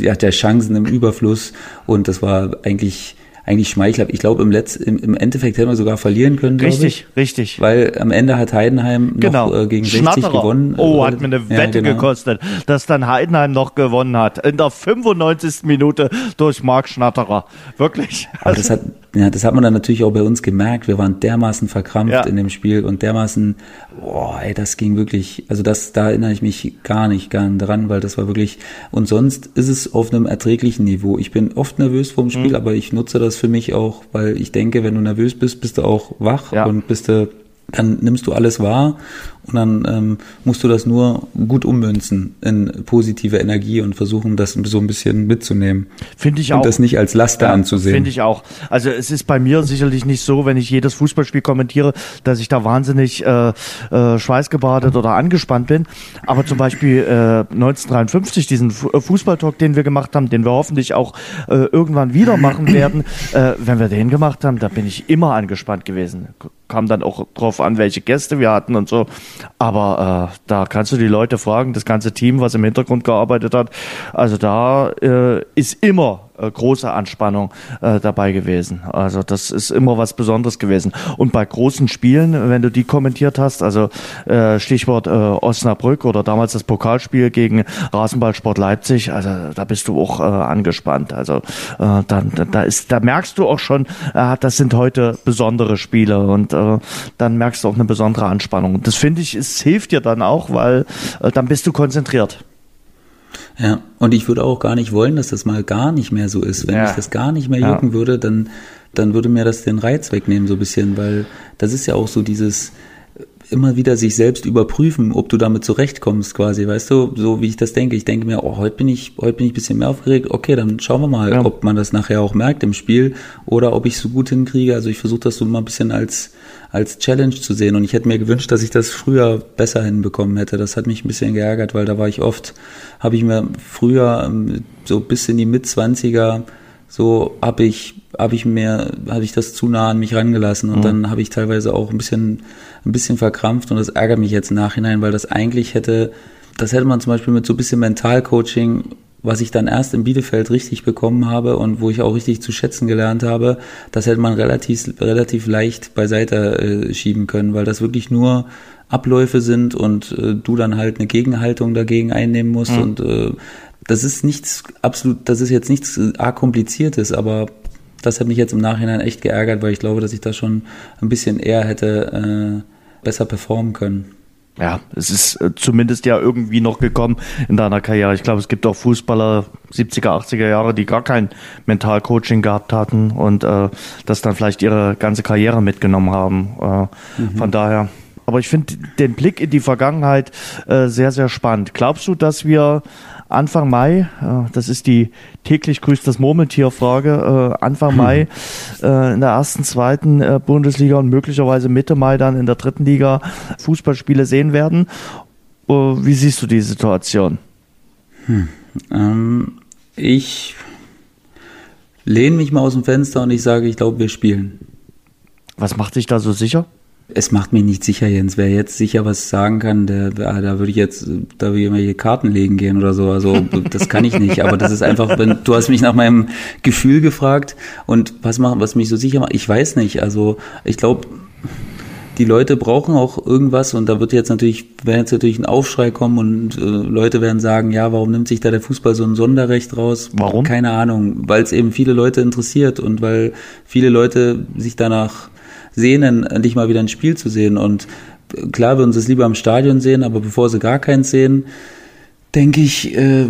er hat ja Chancen im Überfluss und das war eigentlich eigentlich schmeichelhaft. Ich glaube, im, Letz-, im, im Endeffekt hätten wir sogar verlieren können. Richtig, ich, richtig. Weil am Ende hat Heidenheim genau. noch äh, gegen 60 gewonnen. Oh, hat mir eine Wette genau. gekostet, dass dann Heidenheim noch gewonnen hat. In der 95. Minute durch Marc Schnatterer. Wirklich. Aber das hat, ja, das hat man dann natürlich auch bei uns gemerkt. Wir waren dermaßen verkrampft ja. in dem Spiel und dermaßen, boah, ey, das ging wirklich, also das, da erinnere ich mich gar nicht gern dran, weil das war wirklich, und sonst ist es auf einem erträglichen Niveau. Ich bin oft nervös vorm Spiel, mhm. aber ich nutze das für mich auch, weil ich denke, wenn du nervös bist, bist du auch wach ja. und bist du dann nimmst du alles wahr und dann ähm, musst du das nur gut ummünzen in positive Energie und versuchen, das so ein bisschen mitzunehmen. Finde ich auch. Und das nicht als Laster ja, anzusehen. Finde ich auch. Also es ist bei mir sicherlich nicht so, wenn ich jedes Fußballspiel kommentiere, dass ich da wahnsinnig äh, äh, schweißgebadet oder angespannt bin. Aber zum Beispiel äh, 1953, diesen äh, Fußballtalk, den wir gemacht haben, den wir hoffentlich auch äh, irgendwann wieder machen werden, äh, wenn wir den gemacht haben, da bin ich immer angespannt gewesen. Kam dann auch drauf an, welche Gäste wir hatten und so. Aber äh, da kannst du die Leute fragen, das ganze Team, was im Hintergrund gearbeitet hat. Also da äh, ist immer äh, große Anspannung äh, dabei gewesen. Also das ist immer was Besonderes gewesen. Und bei großen Spielen, wenn du die kommentiert hast, also äh, Stichwort äh, Osnabrück oder damals das Pokalspiel gegen Rasenballsport Leipzig, also da bist du auch äh, angespannt. Also äh, dann, da ist, da merkst du auch schon, äh, das sind heute besondere Spiele und äh, dann merkst du auch eine besondere Anspannung. Das finde ich, es hilft dir dann auch, weil äh, dann bist du konzentriert. Ja, und ich würde auch gar nicht wollen, dass das mal gar nicht mehr so ist. Wenn ja. ich das gar nicht mehr jucken ja. würde, dann, dann würde mir das den Reiz wegnehmen, so ein bisschen, weil das ist ja auch so dieses, immer wieder sich selbst überprüfen, ob du damit zurechtkommst, quasi, weißt du, so wie ich das denke. Ich denke mir, oh, heute bin ich, heute bin ich ein bisschen mehr aufgeregt. Okay, dann schauen wir mal, ja. ob man das nachher auch merkt im Spiel oder ob ich es so gut hinkriege. Also ich versuche das so mal ein bisschen als, als Challenge zu sehen und ich hätte mir gewünscht, dass ich das früher besser hinbekommen hätte. Das hat mich ein bisschen geärgert, weil da war ich oft, habe ich mir früher ähm, so bis in die Mitzwanziger so habe ich habe ich mir habe ich das zu nah an mich rangelassen und mhm. dann habe ich teilweise auch ein bisschen ein bisschen verkrampft und das ärgert mich jetzt im Nachhinein, weil das eigentlich hätte das hätte man zum Beispiel mit so ein bisschen Mentalcoaching, was ich dann erst in Bielefeld richtig bekommen habe und wo ich auch richtig zu schätzen gelernt habe, das hätte man relativ relativ leicht beiseite äh, schieben können, weil das wirklich nur Abläufe sind und äh, du dann halt eine Gegenhaltung dagegen einnehmen musst mhm. und äh, das ist nichts absolut, das ist jetzt nichts äh, arg kompliziertes, aber das hat mich jetzt im Nachhinein echt geärgert, weil ich glaube, dass ich da schon ein bisschen eher hätte äh, besser performen können. Ja, es ist äh, zumindest ja irgendwie noch gekommen in deiner Karriere. Ich glaube, es gibt auch Fußballer 70er, 80er Jahre, die gar kein Mentalcoaching gehabt hatten und äh, das dann vielleicht ihre ganze Karriere mitgenommen haben. Äh, mhm. Von daher. Aber ich finde den Blick in die Vergangenheit äh, sehr, sehr spannend. Glaubst du, dass wir Anfang Mai, äh, das ist die täglich grüßt das Murmeltier-Frage, äh, Anfang hm. Mai äh, in der ersten, zweiten Bundesliga und möglicherweise Mitte Mai dann in der dritten Liga Fußballspiele sehen werden. Wie siehst du die Situation? Hm. Ähm, ich lehne mich mal aus dem Fenster und ich sage, ich glaube, wir spielen. Was macht dich da so sicher? Es macht mich nicht sicher, Jens. Wer jetzt sicher was sagen kann, der, da würde ich jetzt, da würde ich immer hier Karten legen gehen oder so. Also das kann ich nicht. Aber das ist einfach, wenn du hast mich nach meinem Gefühl gefragt und was macht, was mich so sicher macht. Ich weiß nicht. Also ich glaube, die Leute brauchen auch irgendwas und da wird jetzt natürlich, werden jetzt natürlich ein Aufschrei kommen und äh, Leute werden sagen, ja, warum nimmt sich da der Fußball so ein Sonderrecht raus? Warum? Keine Ahnung, weil es eben viele Leute interessiert und weil viele Leute sich danach sehnen, endlich mal wieder ein Spiel zu sehen. Und klar, wir uns das lieber im Stadion sehen, aber bevor sie gar keins sehen, denke ich, äh,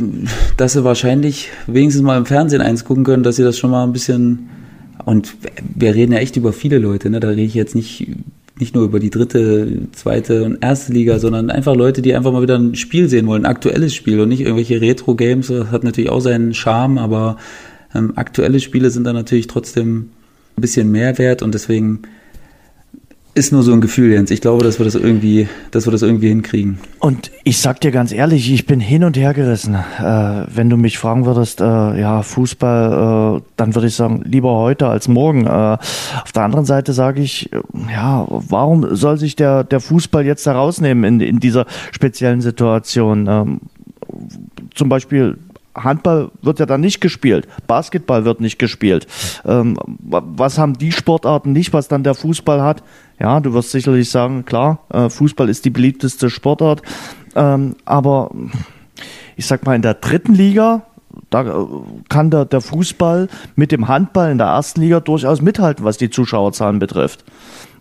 dass sie wahrscheinlich wenigstens mal im Fernsehen eins gucken können, dass sie das schon mal ein bisschen und wir reden ja echt über viele Leute, ne? Da rede ich jetzt nicht nicht nur über die dritte, zweite und erste Liga, sondern einfach Leute, die einfach mal wieder ein Spiel sehen wollen, ein aktuelles Spiel und nicht irgendwelche Retro-Games. Das hat natürlich auch seinen Charme, aber ähm, aktuelle Spiele sind dann natürlich trotzdem ein bisschen mehr wert und deswegen ist nur so ein Gefühl, Jens. Ich glaube, dass wir das irgendwie, dass wir das irgendwie hinkriegen. Und ich sag dir ganz ehrlich, ich bin hin und her gerissen. Äh, wenn du mich fragen würdest, äh, ja, Fußball, äh, dann würde ich sagen, lieber heute als morgen. Äh, auf der anderen Seite sage ich, äh, ja, warum soll sich der, der Fußball jetzt herausnehmen in, in dieser speziellen Situation? Ähm, zum Beispiel Handball wird ja dann nicht gespielt, Basketball wird nicht gespielt. Ähm, was haben die Sportarten nicht, was dann der Fußball hat? Ja, du wirst sicherlich sagen, klar, äh, Fußball ist die beliebteste Sportart, ähm, aber ich sag mal in der dritten Liga, da äh, kann der, der Fußball mit dem Handball in der ersten Liga durchaus mithalten, was die Zuschauerzahlen betrifft.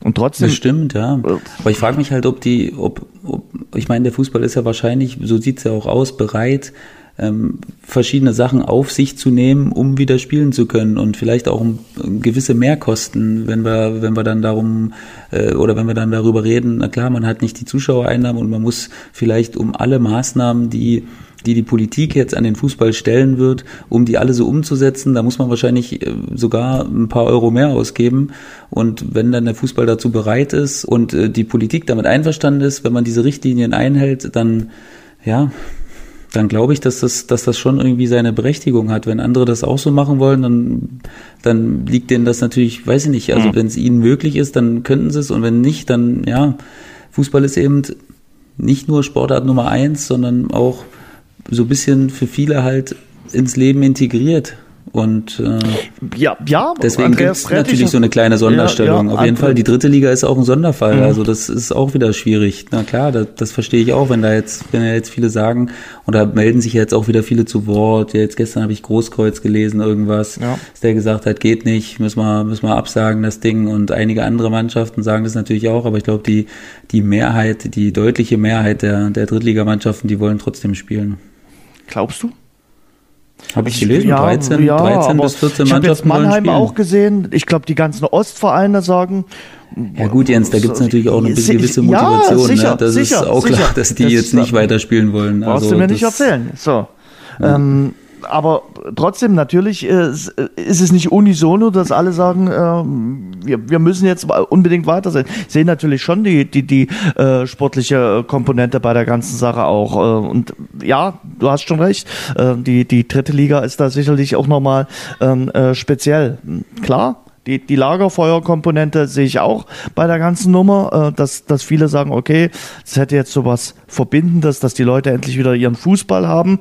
Und trotzdem. Das stimmt, ja. Äh, aber ich frage mich halt, ob die, ob, ob, ich meine, der Fußball ist ja wahrscheinlich, so sieht's ja auch aus, bereit, ähm, verschiedene Sachen auf sich zu nehmen, um wieder spielen zu können und vielleicht auch gewisse Mehrkosten, wenn wir, wenn wir dann darum äh, oder wenn wir dann darüber reden, na klar, man hat nicht die Zuschauereinnahmen und man muss vielleicht um alle Maßnahmen, die die die Politik jetzt an den Fußball stellen wird, um die alle so umzusetzen, da muss man wahrscheinlich äh, sogar ein paar Euro mehr ausgeben. Und wenn dann der Fußball dazu bereit ist und äh, die Politik damit einverstanden ist, wenn man diese Richtlinien einhält, dann ja, dann glaube ich, dass das, dass das schon irgendwie seine Berechtigung hat. Wenn andere das auch so machen wollen, dann, dann liegt denen das natürlich, weiß ich nicht, also mhm. wenn es ihnen möglich ist, dann könnten sie es und wenn nicht, dann ja, Fußball ist eben nicht nur Sportart Nummer eins, sondern auch so ein bisschen für viele halt ins Leben integriert. Und äh, ja, ja, deswegen gibt es natürlich so eine kleine Sonderstellung. Ja, ja, Auf jeden Fall, die dritte Liga ist auch ein Sonderfall. Mhm. Also das ist auch wieder schwierig. Na klar, das, das verstehe ich auch, wenn da jetzt, wenn ja jetzt viele sagen, und da melden sich jetzt auch wieder viele zu Wort. Ja, jetzt gestern habe ich Großkreuz gelesen, irgendwas, ja. dass der gesagt hat, geht nicht, müssen wir, müssen wir absagen, das Ding. Und einige andere Mannschaften sagen das natürlich auch, aber ich glaube, die, die Mehrheit, die deutliche Mehrheit der, der Drittligamannschaften, die wollen trotzdem spielen. Glaubst du? Habe ich gelesen, ja, 13, ja, 13 bis 14 ich Mannschaften. Ich habe Mannheim auch gesehen. Ich glaube, die ganzen Ostvereine sagen. Ja gut, Jens, da gibt es natürlich auch eine gewisse Motivation. Ja, sicher, ne? Das sicher, ist auch sicher. klar, dass die das jetzt nicht weiterspielen wollen. Brauchst also, du mir nicht erzählen. So. Ja. Ähm, aber trotzdem, natürlich äh, ist es nicht unisono, dass alle sagen, äh, wir, wir müssen jetzt unbedingt weiter sein. Ich sehe natürlich schon die, die, die äh, sportliche Komponente bei der ganzen Sache auch. Äh, und ja, du hast schon recht, äh, die, die dritte Liga ist da sicherlich auch nochmal ähm, äh, speziell. Klar, die, die Lagerfeuerkomponente sehe ich auch bei der ganzen Nummer, äh, dass, dass viele sagen, okay, es hätte jetzt sowas Verbindendes, dass die Leute endlich wieder ihren Fußball haben.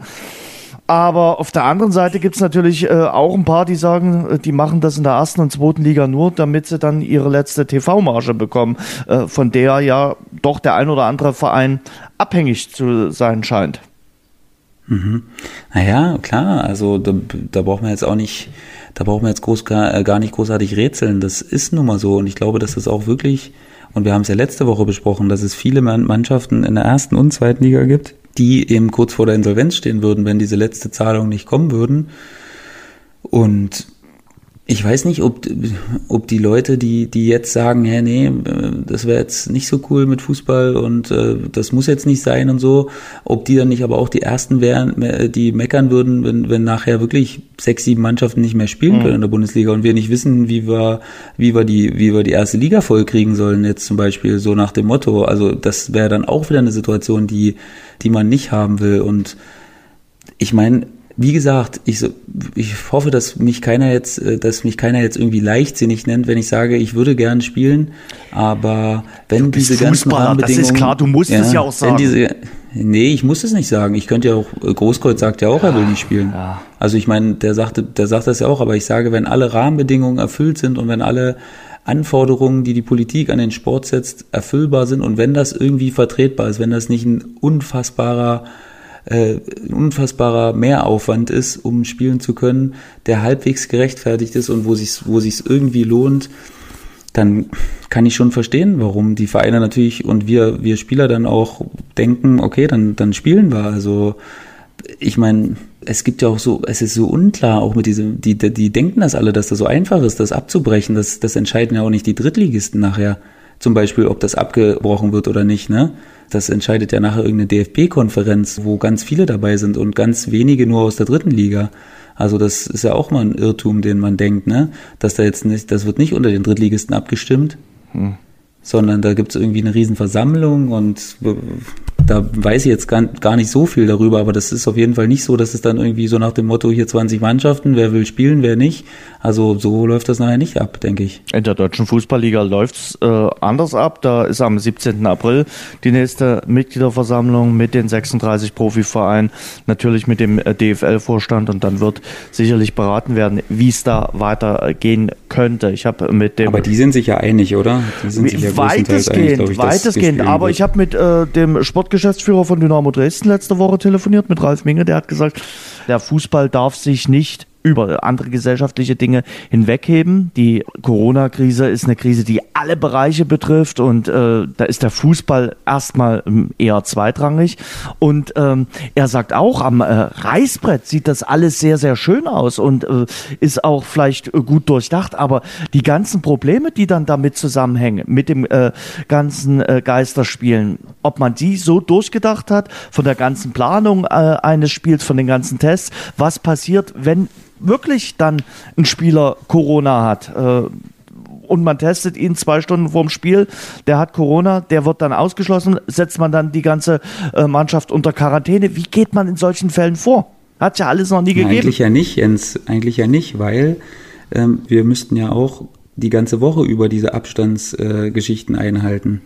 Aber auf der anderen Seite gibt es natürlich äh, auch ein paar, die sagen, äh, die machen das in der ersten und zweiten Liga nur, damit sie dann ihre letzte TV-Marge bekommen, äh, von der ja doch der ein oder andere Verein abhängig zu sein scheint. Mhm. Naja, klar, also da, da braucht man jetzt auch nicht, da braucht man jetzt groß, gar, äh, gar nicht großartig rätseln. Das ist nun mal so und ich glaube, dass das auch wirklich, und wir haben es ja letzte Woche besprochen, dass es viele Mannschaften in der ersten und zweiten Liga gibt, die eben kurz vor der Insolvenz stehen würden, wenn diese letzte Zahlung nicht kommen würden. Und ich weiß nicht, ob, ob die Leute, die, die jetzt sagen, hä, nee, das wäre jetzt nicht so cool mit Fußball und äh, das muss jetzt nicht sein und so, ob die dann nicht aber auch die ersten wären, die meckern würden, wenn, wenn nachher wirklich sechs, sieben Mannschaften nicht mehr spielen mhm. können in der Bundesliga und wir nicht wissen, wie wir, wie wir die, wie wir die erste Liga vollkriegen sollen, jetzt zum Beispiel so nach dem Motto. Also das wäre dann auch wieder eine Situation, die, die man nicht haben will. Und ich meine, wie gesagt, ich, so, ich hoffe, dass mich keiner jetzt, äh, dass mich keiner jetzt irgendwie leichtsinnig nennt, wenn ich sage, ich würde gern spielen, aber wenn diese ganzen Rahmenbedingungen, das ist klar, du musst ja, es ja auch sagen. Diese, nee, ich muss es nicht sagen. Ich könnte ja auch, Großkreuz sagt ja auch, er will nicht spielen. Ja. Also ich meine, der sagte, der sagt das ja auch, aber ich sage, wenn alle Rahmenbedingungen erfüllt sind und wenn alle Anforderungen, die die Politik an den Sport setzt, erfüllbar sind und wenn das irgendwie vertretbar ist, wenn das nicht ein unfassbarer äh, unfassbarer Mehraufwand ist, um spielen zu können, der halbwegs gerechtfertigt ist und wo sich wo sich's irgendwie lohnt, dann kann ich schon verstehen, warum die Vereine natürlich und wir wir Spieler dann auch denken, okay, dann dann spielen wir. Also ich meine, es gibt ja auch so, es ist so unklar, auch mit diesem, die, die denken das alle, dass das so einfach ist, das abzubrechen. Das, das entscheiden ja auch nicht die Drittligisten nachher zum Beispiel, ob das abgebrochen wird oder nicht, ne? Das entscheidet ja nachher irgendeine DFB-Konferenz, wo ganz viele dabei sind und ganz wenige nur aus der dritten Liga. Also das ist ja auch mal ein Irrtum, den man denkt, ne? Dass da jetzt nicht, das wird nicht unter den Drittligisten abgestimmt, hm. sondern da gibt es irgendwie eine Riesenversammlung und da weiß ich jetzt gar, gar nicht so viel darüber, aber das ist auf jeden Fall nicht so, dass es dann irgendwie so nach dem Motto hier 20 Mannschaften, wer will spielen, wer nicht. Also so läuft das nachher nicht ab, denke ich. In der deutschen Fußballliga läuft es äh, anders ab. Da ist am 17. April die nächste Mitgliederversammlung mit den 36 Profivereinen, natürlich mit dem äh, DFL-Vorstand und dann wird sicherlich beraten werden, wie es da weitergehen könnte. Ich habe mit dem Aber die sind sich ja einig, oder? Die sind sich ja weitestgehend, einig, ich, weitestgehend. Aber ich habe mit äh, dem Sportgeschäftsführer von Dynamo Dresden letzte Woche telefoniert mit Ralf Minge, der hat gesagt, der Fußball darf sich nicht über andere gesellschaftliche Dinge hinwegheben. Die Corona-Krise ist eine Krise, die alle Bereiche betrifft und äh, da ist der Fußball erstmal ähm, eher zweitrangig. Und ähm, er sagt auch, am äh, Reißbrett sieht das alles sehr, sehr schön aus und äh, ist auch vielleicht gut durchdacht, aber die ganzen Probleme, die dann damit zusammenhängen, mit dem äh, ganzen äh, Geisterspielen, ob man die so durchgedacht hat, von der ganzen Planung äh, eines Spiels, von den ganzen Tests, was passiert, wenn wirklich dann ein Spieler Corona hat äh, und man testet ihn zwei Stunden vorm Spiel, der hat Corona, der wird dann ausgeschlossen, setzt man dann die ganze äh, Mannschaft unter Quarantäne. Wie geht man in solchen Fällen vor? Hat ja alles noch nie gegeben. Eigentlich ja nicht, Jens. Eigentlich ja nicht, weil ähm, wir müssten ja auch die ganze Woche über diese Abstandsgeschichten äh, einhalten.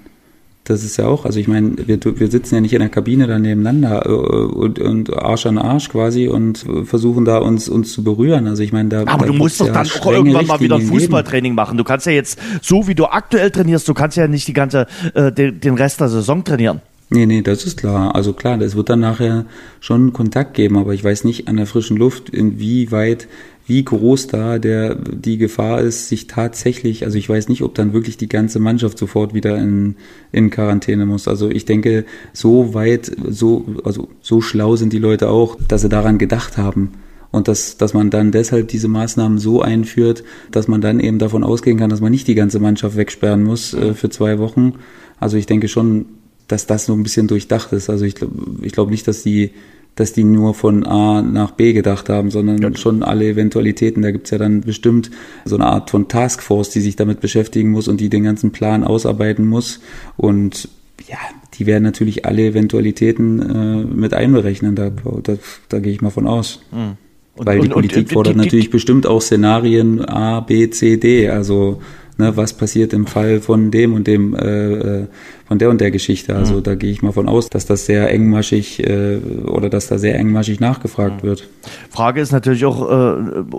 Das ist ja auch, also ich meine, wir, wir sitzen ja nicht in der Kabine da nebeneinander äh, und, und Arsch an Arsch quasi und versuchen da uns, uns zu berühren. Also ich meine, da. Aber da du musst doch ja dann auch irgendwann mal wieder ein Fußballtraining machen. Du kannst ja jetzt, so wie du aktuell trainierst, du kannst ja nicht die ganze, äh, den, den Rest der Saison trainieren. Nee, nee, das ist klar. Also klar, es wird dann nachher schon Kontakt geben, aber ich weiß nicht an der frischen Luft, inwieweit wie groß da der, die Gefahr ist, sich tatsächlich, also ich weiß nicht, ob dann wirklich die ganze Mannschaft sofort wieder in, in Quarantäne muss. Also ich denke, so weit, so, also so schlau sind die Leute auch, dass sie daran gedacht haben. Und dass, dass man dann deshalb diese Maßnahmen so einführt, dass man dann eben davon ausgehen kann, dass man nicht die ganze Mannschaft wegsperren muss äh, für zwei Wochen. Also ich denke schon, dass das so ein bisschen durchdacht ist. Also ich glaube ich glaube nicht, dass die dass die nur von A nach B gedacht haben, sondern ja. schon alle Eventualitäten. Da gibt's ja dann bestimmt so eine Art von Taskforce, die sich damit beschäftigen muss und die den ganzen Plan ausarbeiten muss. Und ja, die werden natürlich alle Eventualitäten äh, mit einberechnen. Da, da, da gehe ich mal von aus. Mhm. Und, Weil die und, Politik und, fordert die, die, natürlich bestimmt auch Szenarien A, B, C, D. Also ne, was passiert im Fall von dem und dem, äh, äh von der und der Geschichte. Also mhm. da gehe ich mal von aus, dass das sehr engmaschig äh, oder dass da sehr engmaschig nachgefragt mhm. wird. Frage ist natürlich auch, äh,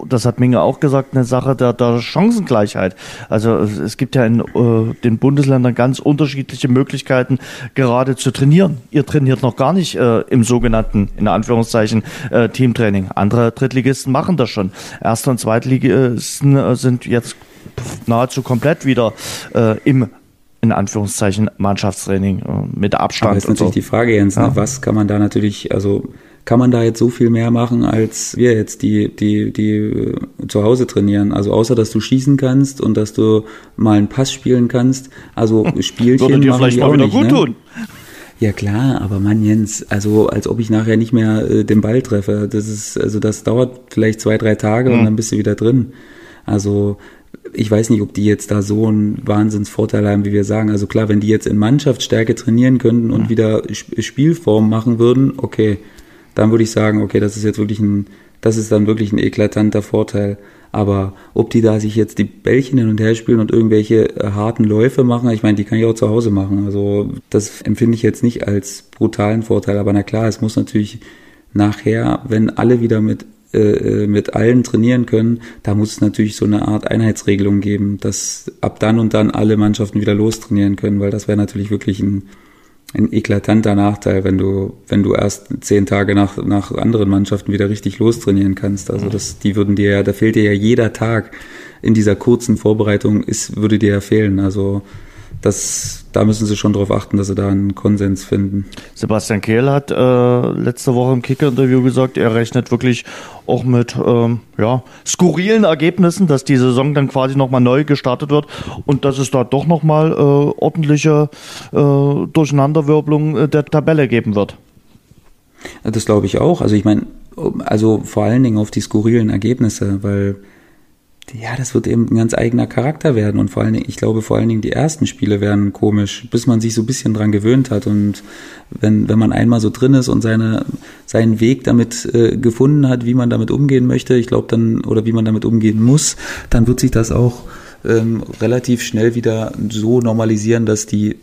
das hat Minge auch gesagt, eine Sache der, der Chancengleichheit. Also es gibt ja in äh, den Bundesländern ganz unterschiedliche Möglichkeiten, gerade zu trainieren. Ihr trainiert noch gar nicht äh, im sogenannten, in Anführungszeichen, äh, Teamtraining. Andere Drittligisten machen das schon. Erste und Zweitligisten äh, sind jetzt nahezu komplett wieder äh, im in Anführungszeichen Mannschaftstraining äh, mit Abstand. Aber ist natürlich so. die Frage, Jens, ne? ja. ne, was kann man da natürlich, also kann man da jetzt so viel mehr machen, als wir jetzt, die, die, die äh, zu Hause trainieren? Also außer, dass du schießen kannst und dass du mal einen Pass spielen kannst. Also Spielchen Würde dir vielleicht mal wieder nicht, gut ne? tun. Ja klar, aber Mann Jens, also als ob ich nachher nicht mehr äh, den Ball treffe. Das ist, also das dauert vielleicht zwei, drei Tage mhm. und dann bist du wieder drin. Also ich weiß nicht, ob die jetzt da so einen Wahnsinnsvorteil haben, wie wir sagen. Also klar, wenn die jetzt in Mannschaftsstärke trainieren könnten und wieder Spielform machen würden, okay, dann würde ich sagen, okay, das ist jetzt wirklich ein, das ist dann wirklich ein eklatanter Vorteil. Aber ob die da sich jetzt die Bällchen hin und her spielen und irgendwelche äh, harten Läufe machen, ich meine, die kann ich auch zu Hause machen. Also das empfinde ich jetzt nicht als brutalen Vorteil. Aber na klar, es muss natürlich nachher, wenn alle wieder mit äh, mit allen trainieren können, da muss es natürlich so eine Art Einheitsregelung geben, dass ab dann und dann alle Mannschaften wieder lostrainieren können, weil das wäre natürlich wirklich ein, ein eklatanter Nachteil, wenn du, wenn du erst zehn Tage nach, nach anderen Mannschaften wieder richtig lostrainieren kannst. Also das, die würden dir ja, da fehlt dir ja jeder Tag in dieser kurzen Vorbereitung ist, würde dir ja fehlen. Also das, da müssen sie schon darauf achten, dass sie da einen Konsens finden. Sebastian Kehl hat äh, letzte Woche im Kicker-Interview gesagt, er rechnet wirklich auch mit ähm, ja, skurrilen Ergebnissen, dass die Saison dann quasi nochmal neu gestartet wird und dass es da doch nochmal äh, ordentliche äh, Durcheinanderwirbelung äh, der Tabelle geben wird. Das glaube ich auch. Also ich meine, also vor allen Dingen auf die skurrilen Ergebnisse, weil ja, das wird eben ein ganz eigener Charakter werden und vor allen Dingen, ich glaube vor allen Dingen die ersten Spiele werden komisch, bis man sich so ein bisschen dran gewöhnt hat und wenn, wenn man einmal so drin ist und seine, seinen Weg damit äh, gefunden hat, wie man damit umgehen möchte, ich glaube dann, oder wie man damit umgehen muss, dann wird sich das auch ähm, relativ schnell wieder so normalisieren, dass die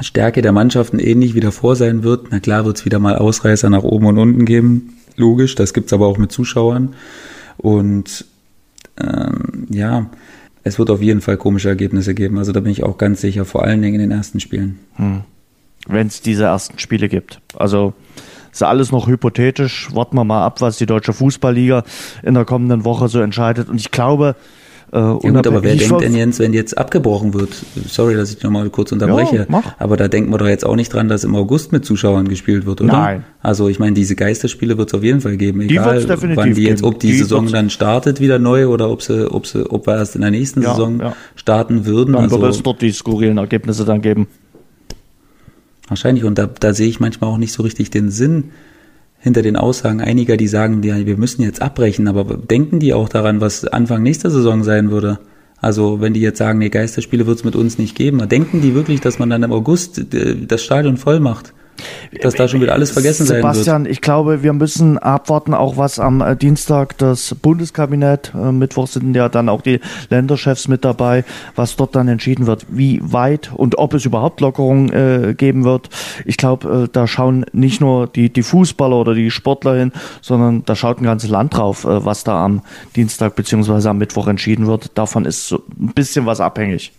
Stärke der Mannschaften ähnlich wie davor sein wird. Na klar wird es wieder mal Ausreißer nach oben und unten geben, logisch, das gibt's aber auch mit Zuschauern und ähm, ja, es wird auf jeden Fall komische Ergebnisse geben. Also da bin ich auch ganz sicher, vor allen Dingen in den ersten Spielen. Hm. Wenn es diese ersten Spiele gibt. Also ist alles noch hypothetisch. Warten wir mal ab, was die Deutsche Fußballliga in der kommenden Woche so entscheidet. Und ich glaube, äh, ja gut, aber wer denkt denn Jens, wenn jetzt abgebrochen wird? Sorry, dass ich nochmal kurz unterbreche. Ja, aber da denken wir doch jetzt auch nicht dran, dass im August mit Zuschauern gespielt wird, oder? Nein. Also ich meine, diese Geisterspiele wird es auf jeden Fall geben, egal die wann die jetzt, ob die, die Saison dann startet wieder neu oder ob sie, ob sie, ob wir erst in der nächsten ja, Saison ja. starten würden. Dann also, wird es dort die skurrilen Ergebnisse dann geben. Wahrscheinlich. Und da, da sehe ich manchmal auch nicht so richtig den Sinn, hinter den Aussagen einiger, die sagen, ja, wir müssen jetzt abbrechen, aber denken die auch daran, was Anfang nächster Saison sein würde? Also wenn die jetzt sagen, nee, Geisterspiele wird es mit uns nicht geben, denken die wirklich, dass man dann im August äh, das Stadion voll macht? Dass da schon wieder alles vergessen Sebastian, sein wird. Sebastian, ich glaube, wir müssen abwarten, auch was am äh, Dienstag das Bundeskabinett, äh, Mittwoch sind ja dann auch die Länderchefs mit dabei, was dort dann entschieden wird, wie weit und ob es überhaupt Lockerungen äh, geben wird. Ich glaube, äh, da schauen nicht nur die, die Fußballer oder die Sportler hin, sondern da schaut ein ganzes Land drauf, äh, was da am Dienstag beziehungsweise am Mittwoch entschieden wird. Davon ist so ein bisschen was abhängig.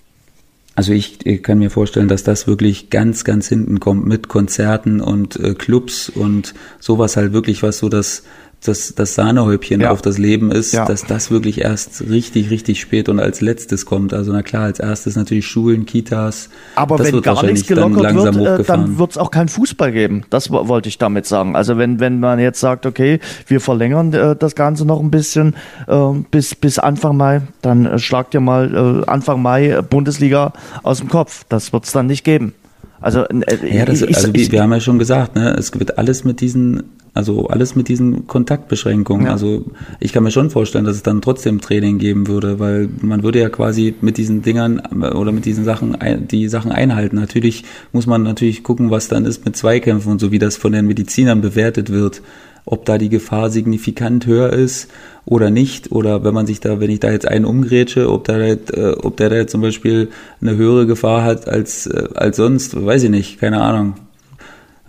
Also ich, ich, kann mir vorstellen, dass das wirklich ganz, ganz hinten kommt mit Konzerten und äh, Clubs und sowas halt wirklich, was so das das, das Sahnehäubchen ja. auf das Leben ist, ja. dass das wirklich erst richtig, richtig spät und als letztes kommt. Also na klar, als erstes natürlich Schulen, Kitas. Aber das wenn wird gar nichts gelockert wird, äh, dann wird es auch kein Fußball geben. Das wollte ich damit sagen. Also wenn, wenn man jetzt sagt, okay, wir verlängern äh, das Ganze noch ein bisschen äh, bis, bis Anfang Mai, dann äh, schlagt ihr mal äh, Anfang Mai Bundesliga aus dem Kopf. Das wird es dann nicht geben. Also, äh, ja, das, ich, also ich, wir haben ja schon gesagt, ne, es wird alles mit diesen also alles mit diesen Kontaktbeschränkungen. Ja. Also ich kann mir schon vorstellen, dass es dann trotzdem Training geben würde, weil man würde ja quasi mit diesen Dingern oder mit diesen Sachen die Sachen einhalten. Natürlich muss man natürlich gucken, was dann ist mit Zweikämpfen und so, wie das von den Medizinern bewertet wird, ob da die Gefahr signifikant höher ist oder nicht. Oder wenn man sich da, wenn ich da jetzt einen umgrätsche, ob da halt, äh, ob der da jetzt zum Beispiel eine höhere Gefahr hat als, äh, als sonst, weiß ich nicht, keine Ahnung.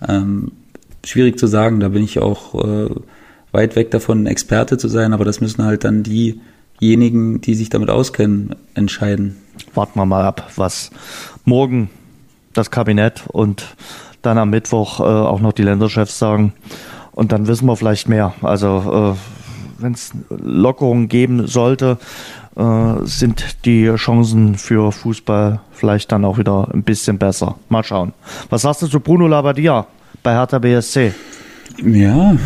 Ähm, schwierig zu sagen. Da bin ich auch äh, weit weg davon, Experte zu sein, aber das müssen halt dann diejenigen, die sich damit auskennen, entscheiden. Warten wir mal ab, was morgen das Kabinett und dann am Mittwoch äh, auch noch die Länderchefs sagen. Und dann wissen wir vielleicht mehr. Also äh, wenn es Lockerungen geben sollte, äh, sind die Chancen für Fußball vielleicht dann auch wieder ein bisschen besser. Mal schauen. Was sagst du zu Bruno Labbadia? Bei Hertha BSC. Ja.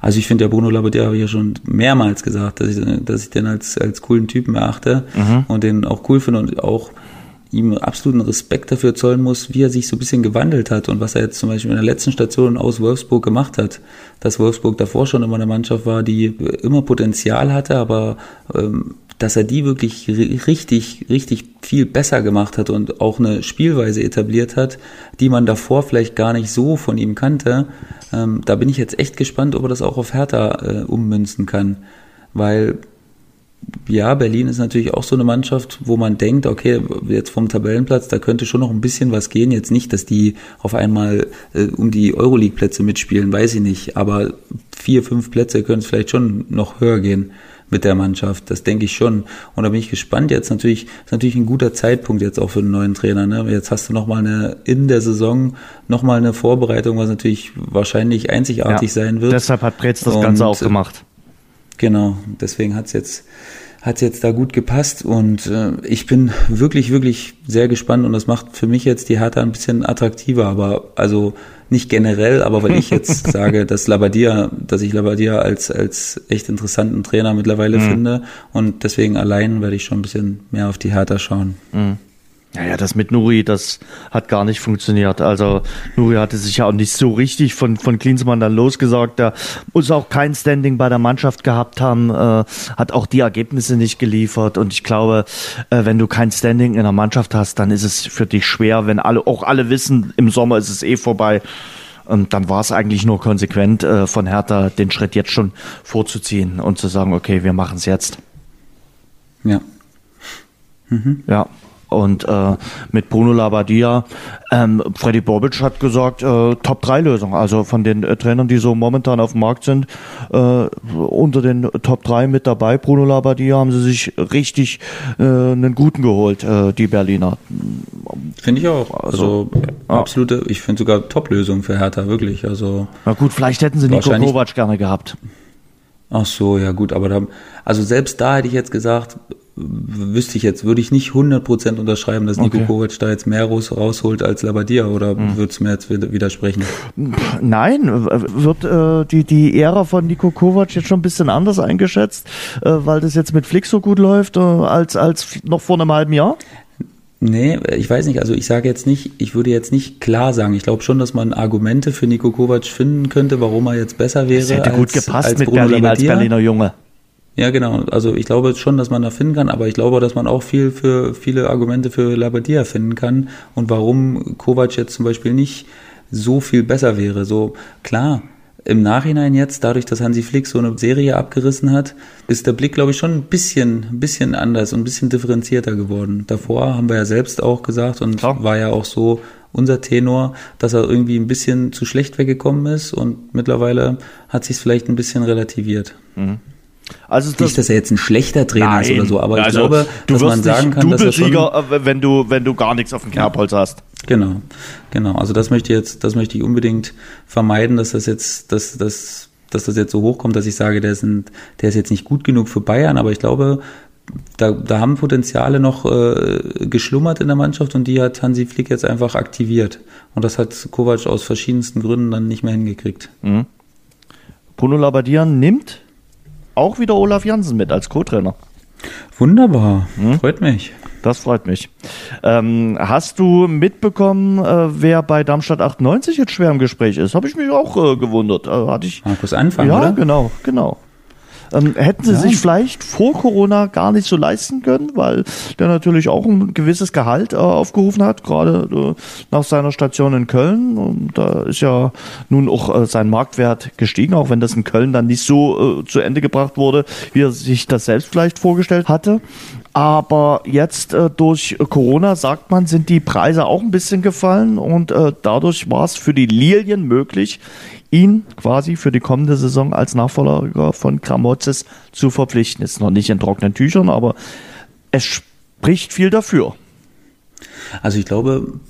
Also ich finde ja Bruno Labbadia habe ich ja schon mehrmals gesagt, dass ich, dass ich den als, als coolen Typen erachte mhm. und den auch cool finde und auch ihm absoluten Respekt dafür zollen muss, wie er sich so ein bisschen gewandelt hat und was er jetzt zum Beispiel in der letzten Station aus Wolfsburg gemacht hat. Dass Wolfsburg davor schon immer eine Mannschaft war, die immer Potenzial hatte, aber ähm, dass er die wirklich richtig, richtig viel besser gemacht hat und auch eine Spielweise etabliert hat, die man davor vielleicht gar nicht so von ihm kannte. Ähm, da bin ich jetzt echt gespannt, ob er das auch auf Hertha äh, ummünzen kann. Weil, ja, Berlin ist natürlich auch so eine Mannschaft, wo man denkt, okay, jetzt vom Tabellenplatz, da könnte schon noch ein bisschen was gehen. Jetzt nicht, dass die auf einmal äh, um die Euroleague-Plätze mitspielen, weiß ich nicht. Aber vier, fünf Plätze können es vielleicht schon noch höher gehen mit der Mannschaft. Das denke ich schon. Und da bin ich gespannt. Jetzt natürlich, ist natürlich ein guter Zeitpunkt jetzt auch für einen neuen Trainer. Ne? Jetzt hast du nochmal eine, in der Saison nochmal eine Vorbereitung, was natürlich wahrscheinlich einzigartig ja, sein wird. Deshalb hat Pretz das Und, Ganze auch gemacht. Genau. Deswegen hat es jetzt, hat es jetzt da gut gepasst und äh, ich bin wirklich, wirklich sehr gespannt und das macht für mich jetzt die Hertha ein bisschen attraktiver, aber also nicht generell, aber weil ich jetzt [LAUGHS] sage, dass Labadia, dass ich Labadia als, als echt interessanten Trainer mittlerweile mhm. finde und deswegen allein werde ich schon ein bisschen mehr auf die Hertha schauen. Mhm. Naja, das mit Nuri, das hat gar nicht funktioniert. Also Nuri hatte sich ja auch nicht so richtig von, von Klinsmann dann losgesagt. Der muss auch kein Standing bei der Mannschaft gehabt haben, äh, hat auch die Ergebnisse nicht geliefert. Und ich glaube, äh, wenn du kein Standing in der Mannschaft hast, dann ist es für dich schwer, wenn alle, auch alle wissen, im Sommer ist es eh vorbei. Und dann war es eigentlich nur konsequent äh, von Hertha, den Schritt jetzt schon vorzuziehen und zu sagen, okay, wir machen es jetzt. Ja. Mhm. Ja, und äh, mit Bruno Labbadia, ähm, Freddy Bobic hat gesagt, äh, Top-3-Lösung. Also von den äh, Trainern, die so momentan auf dem Markt sind, äh, unter den Top 3 mit dabei, Bruno Labbadia, haben sie sich richtig äh, einen guten geholt, äh, die Berliner. Finde ich auch. Also, also absolute, ich finde sogar Top-Lösung für Hertha, wirklich. Also, Na gut, vielleicht hätten sie Nico Kovac gerne gehabt. Ach so, ja gut, aber da, also selbst da hätte ich jetzt gesagt, wüsste ich jetzt, würde ich nicht 100% unterschreiben, dass Nico okay. Kovac da jetzt mehr raus, rausholt als Labadia oder mhm. würdest du mir jetzt widersprechen? Nein, wird äh, die, die Ära von Nico Kovac jetzt schon ein bisschen anders eingeschätzt, äh, weil das jetzt mit Flick so gut läuft, äh, als, als noch vor einem halben Jahr? Nee, ich weiß nicht, also ich sage jetzt nicht, ich würde jetzt nicht klar sagen. Ich glaube schon, dass man Argumente für Nico Kovac finden könnte, warum er jetzt besser wäre. Das hätte als, gut gepasst als mit Bruno Berlin Labadia. als Berliner Junge. Ja, genau. Also ich glaube schon, dass man da finden kann, aber ich glaube, dass man auch viel für viele Argumente für Labadia finden kann und warum Kovac jetzt zum Beispiel nicht so viel besser wäre. So klar, im Nachhinein jetzt, dadurch, dass Hansi Flick so eine Serie abgerissen hat, ist der Blick, glaube ich, schon ein bisschen, ein bisschen anders und ein bisschen differenzierter geworden. Davor haben wir ja selbst auch gesagt und Klar. war ja auch so unser Tenor, dass er irgendwie ein bisschen zu schlecht weggekommen ist und mittlerweile hat sich es vielleicht ein bisschen relativiert. Mhm. Also das nicht, dass er jetzt ein schlechter Trainer nein, ist oder so, aber also ich glaube, dass man sagen kann, dass er schon, äh, wenn du wenn du gar nichts auf dem Kerbholz ja, hast. Genau, genau. Also das möchte ich jetzt, das möchte ich unbedingt vermeiden, dass das jetzt, dass, dass, dass das jetzt so hochkommt, dass ich sage, der ist, ein, der ist jetzt nicht gut genug für Bayern, aber ich glaube, da, da haben Potenziale noch äh, geschlummert in der Mannschaft und die hat Hansi Flick jetzt einfach aktiviert. Und das hat Kovac aus verschiedensten Gründen dann nicht mehr hingekriegt. Mhm. Bruno Labbadia nimmt auch wieder Olaf Jansen mit als Co-Trainer. Wunderbar, hm? freut mich. Das freut mich. Ähm, hast du mitbekommen, äh, wer bei Darmstadt 98 jetzt schwer im Gespräch ist? Habe ich mich auch äh, gewundert. Äh, hatte ich. Markus Anfang, ja, oder? genau, genau. Ähm, hätten sie ja. sich vielleicht vor Corona gar nicht so leisten können, weil der natürlich auch ein gewisses Gehalt äh, aufgerufen hat, gerade äh, nach seiner Station in Köln. Und da ist ja nun auch äh, sein Marktwert gestiegen, auch wenn das in Köln dann nicht so äh, zu Ende gebracht wurde, wie er sich das selbst vielleicht vorgestellt hatte. Aber jetzt äh, durch Corona, sagt man, sind die Preise auch ein bisschen gefallen und äh, dadurch war es für die Lilien möglich, ihn quasi für die kommende Saison als Nachfolger von Kramotzes zu verpflichten. Ist noch nicht in trockenen Tüchern, aber es spricht viel dafür. Also ich glaube,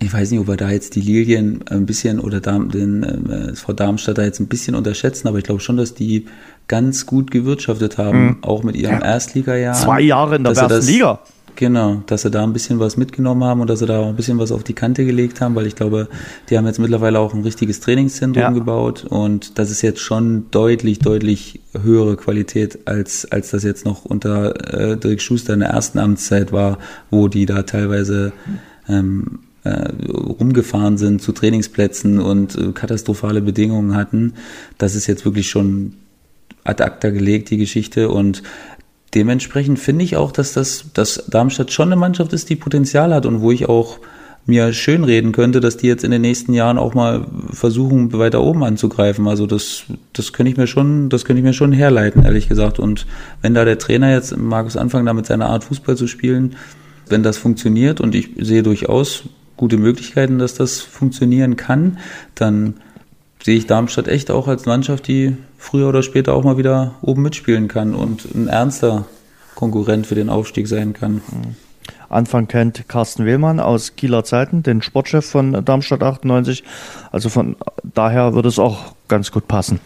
ich weiß nicht, ob wir da jetzt die Lilien ein bisschen oder den äh, Frau Darmstadt da jetzt ein bisschen unterschätzen, aber ich glaube schon, dass die ganz gut gewirtschaftet haben, mhm. auch mit ihrem ja. Erstligajahr. Zwei Jahre in der ersten Liga. Genau, dass sie da ein bisschen was mitgenommen haben und dass sie da auch ein bisschen was auf die Kante gelegt haben, weil ich glaube, die haben jetzt mittlerweile auch ein richtiges Trainingszentrum ja. gebaut und das ist jetzt schon deutlich, deutlich höhere Qualität, als, als das jetzt noch unter äh, Dirk Schuster in der ersten Amtszeit war, wo die da teilweise ähm, äh, rumgefahren sind zu Trainingsplätzen und äh, katastrophale Bedingungen hatten. Das ist jetzt wirklich schon ad acta gelegt, die Geschichte und dementsprechend finde ich auch, dass das, dass Darmstadt schon eine Mannschaft ist, die Potenzial hat und wo ich auch mir schön reden könnte, dass die jetzt in den nächsten Jahren auch mal versuchen, weiter oben anzugreifen. Also das, das könnte ich mir schon, das könnte ich mir schon herleiten, ehrlich gesagt. Und wenn da der Trainer jetzt, Markus Anfang, da mit seiner Art Fußball zu spielen, wenn das funktioniert und ich sehe durchaus gute Möglichkeiten, dass das funktionieren kann, dann sehe ich Darmstadt echt auch als Mannschaft, die früher oder später auch mal wieder oben mitspielen kann und ein ernster Konkurrent für den Aufstieg sein kann. Anfang kennt Carsten Wehlmann aus Kieler Zeiten, den Sportchef von Darmstadt 98. Also von daher würde es auch ganz gut passen.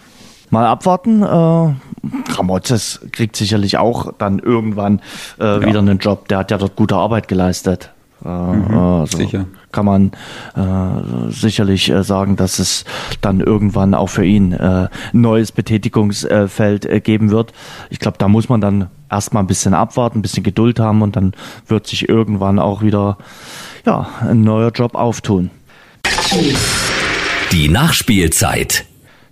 Mal abwarten. Äh, Gramotzes kriegt sicherlich auch dann irgendwann äh, ja. wieder einen Job. Der hat ja dort gute Arbeit geleistet. Äh, mhm, also sicher. Kann man äh, sicherlich äh, sagen, dass es dann irgendwann auch für ihn äh, ein neues Betätigungsfeld äh, geben wird. Ich glaube, da muss man dann erstmal ein bisschen abwarten, ein bisschen Geduld haben und dann wird sich irgendwann auch wieder ja, ein neuer Job auftun. Die Nachspielzeit.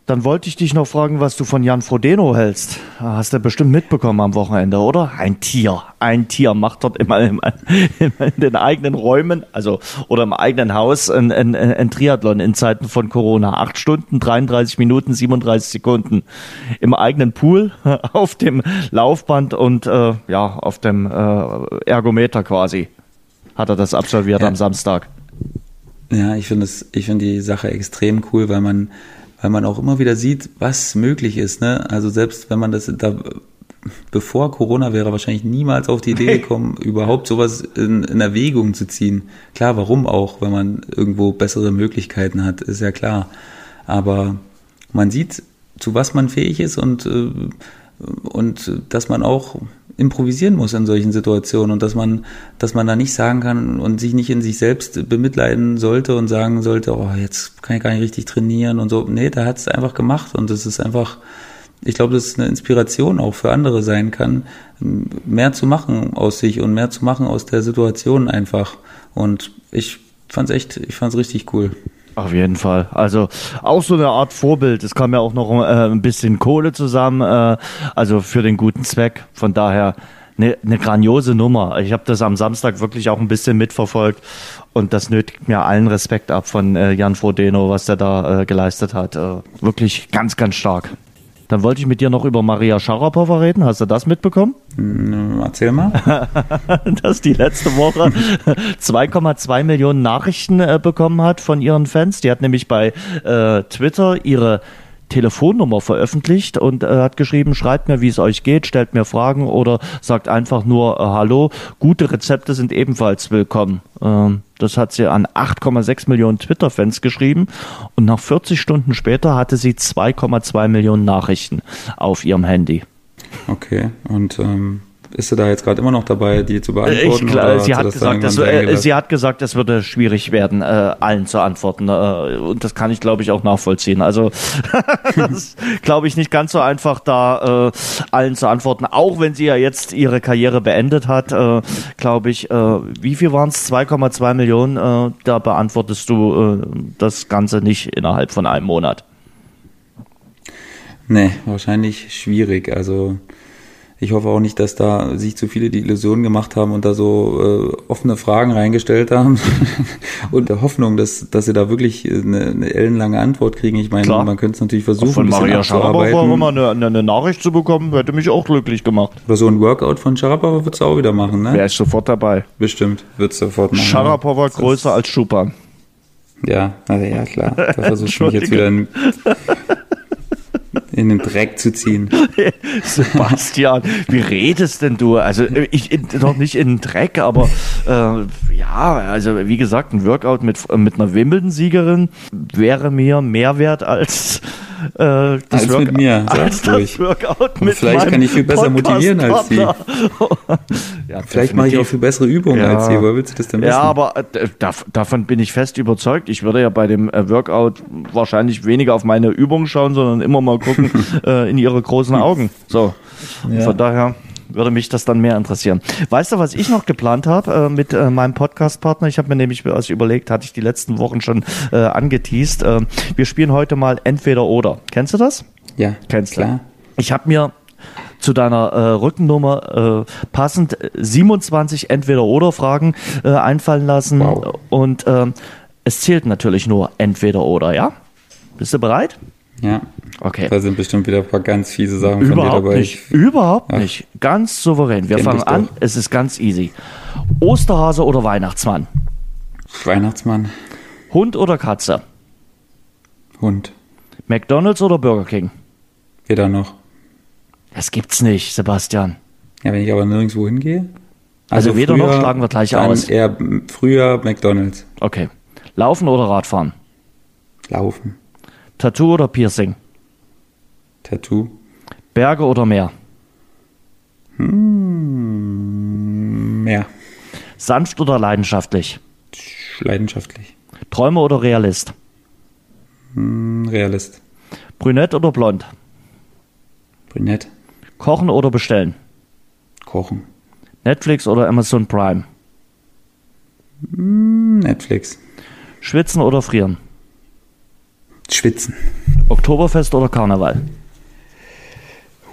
Dann wollte ich dich noch fragen, was du von Jan Frodeno hältst. Hast du bestimmt mitbekommen am Wochenende, oder? Ein Tier. Ein Tier macht dort immer in, in den eigenen Räumen, also oder im eigenen Haus ein, ein, ein Triathlon in Zeiten von Corona. Acht Stunden, 33 Minuten, 37 Sekunden. Im eigenen Pool, [LAUGHS] auf dem Laufband und äh, ja, auf dem äh, Ergometer quasi hat er das absolviert ja. am Samstag. Ja, ich finde ich finde die Sache extrem cool, weil man weil man auch immer wieder sieht, was möglich ist. Ne? Also selbst wenn man das da bevor Corona wäre wahrscheinlich niemals auf die Idee gekommen, überhaupt sowas in, in Erwägung zu ziehen. Klar, warum auch, wenn man irgendwo bessere Möglichkeiten hat, ist ja klar. Aber man sieht, zu was man fähig ist und, äh, und dass man auch improvisieren muss in solchen Situationen und dass man, dass man da nicht sagen kann und sich nicht in sich selbst bemitleiden sollte und sagen sollte, oh, jetzt kann ich gar nicht richtig trainieren und so. Nee, da hat es einfach gemacht und das ist einfach, ich glaube, dass es eine Inspiration auch für andere sein kann, mehr zu machen aus sich und mehr zu machen aus der Situation einfach. Und ich fand's echt, ich fand's richtig cool. Auf jeden Fall. Also auch so eine Art Vorbild. Es kam ja auch noch äh, ein bisschen Kohle zusammen, äh, also für den guten Zweck. Von daher eine, eine grandiose Nummer. Ich habe das am Samstag wirklich auch ein bisschen mitverfolgt und das nötigt mir allen Respekt ab von äh, Jan Frodeno, was der da äh, geleistet hat. Äh, wirklich ganz, ganz stark. Dann wollte ich mit dir noch über Maria Sharapova reden. Hast du das mitbekommen? Hm, erzähl mal. [LAUGHS] Dass die letzte Woche 2,2 Millionen Nachrichten äh, bekommen hat von ihren Fans. Die hat nämlich bei äh, Twitter ihre Telefonnummer veröffentlicht und äh, hat geschrieben, schreibt mir, wie es euch geht, stellt mir Fragen oder sagt einfach nur äh, Hallo. Gute Rezepte sind ebenfalls willkommen. Ähm, das hat sie an 8,6 Millionen Twitter-Fans geschrieben und nach 40 Stunden später hatte sie 2,2 Millionen Nachrichten auf ihrem Handy. Okay, und ähm, ist sie da jetzt gerade immer noch dabei, die zu beantworten? Ich, klar, sie, hat gesagt, dass, äh, sie hat gesagt, es würde schwierig werden, äh, allen zu antworten. Äh, und das kann ich, glaube ich, auch nachvollziehen. Also [LAUGHS] das glaube ich nicht ganz so einfach, da äh, allen zu antworten. Auch wenn sie ja jetzt ihre Karriere beendet hat, äh, glaube ich, äh, wie viel waren es? 2,2 Millionen. Äh, da beantwortest du äh, das Ganze nicht innerhalb von einem Monat. Nee, wahrscheinlich schwierig. Also ich hoffe auch nicht, dass da sich zu viele die Illusionen gemacht haben und da so äh, offene Fragen reingestellt haben [LAUGHS] und der Hoffnung, dass, dass sie da wirklich eine, eine ellenlange Antwort kriegen. Ich meine, Klar. man könnte es natürlich versuchen, auch von Maria Sharapova mal eine, eine, Nachricht zu bekommen, hätte mich auch glücklich gemacht. Aber so ein Workout von Sharapova würdest du auch wieder machen, ne? Wäre ich sofort dabei. Bestimmt, würdest du sofort machen. Sharapova größer als Schupan. Ja, also ja, klar. Da versuchst du mich jetzt wieder in [LAUGHS] in den Dreck zu ziehen. [LAUGHS] Sebastian, wie redest denn du? Also ich noch nicht in den Dreck, aber äh, ja, also wie gesagt, ein Workout mit, mit einer Wimbledon-Siegerin wäre mir mehr wert als äh, das als Work mit mir, Workout mit Vielleicht kann ich viel besser motivieren als sie. [LAUGHS] ja, Vielleicht mache ich auch viel bessere Übungen ja. als sie. Woher willst du das denn wissen? Ja, aber äh, davon bin ich fest überzeugt. Ich würde ja bei dem äh, Workout wahrscheinlich weniger auf meine Übungen schauen, sondern immer mal gucken [LAUGHS] äh, in ihre großen Augen. So, ja. von daher würde mich das dann mehr interessieren. Weißt du, was ich noch geplant habe äh, mit äh, meinem Podcast-Partner? Ich habe mir nämlich was überlegt, hatte ich die letzten Wochen schon äh, angeteased. Äh, wir spielen heute mal entweder oder. Kennst du das? Ja, kennst klar. du. Ich habe mir zu deiner äh, Rückennummer äh, passend 27 Entweder-Oder-Fragen äh, einfallen lassen. Wow. Und äh, es zählt natürlich nur Entweder-Oder, ja? Bist du bereit? Ja. Okay. Da sind bestimmt wieder ein paar ganz fiese Sachen Überhaupt von dir dabei. Nicht. Überhaupt Ach. nicht. Ganz souverän. Wir Kenn fangen an. Es ist ganz easy. Osterhase oder Weihnachtsmann? Weihnachtsmann. Hund oder Katze? Hund. McDonalds oder Burger King? Weder noch. Das gibt's nicht, Sebastian. Ja, wenn ich aber nirgendwo hingehe. Also, also weder früher, noch schlagen wir gleich aus. Eher früher McDonalds. Okay. Laufen oder Radfahren? Laufen. Tattoo oder Piercing? Tattoo. Berge oder Meer? Hm, Meer. Sanft oder leidenschaftlich? Leidenschaftlich. Träumer oder Realist? Hm, Realist. Brünett oder blond? Brünett. Kochen oder bestellen? Kochen. Netflix oder Amazon Prime? Hm, Netflix. Schwitzen oder frieren? Schwitzen. Oktoberfest oder Karneval?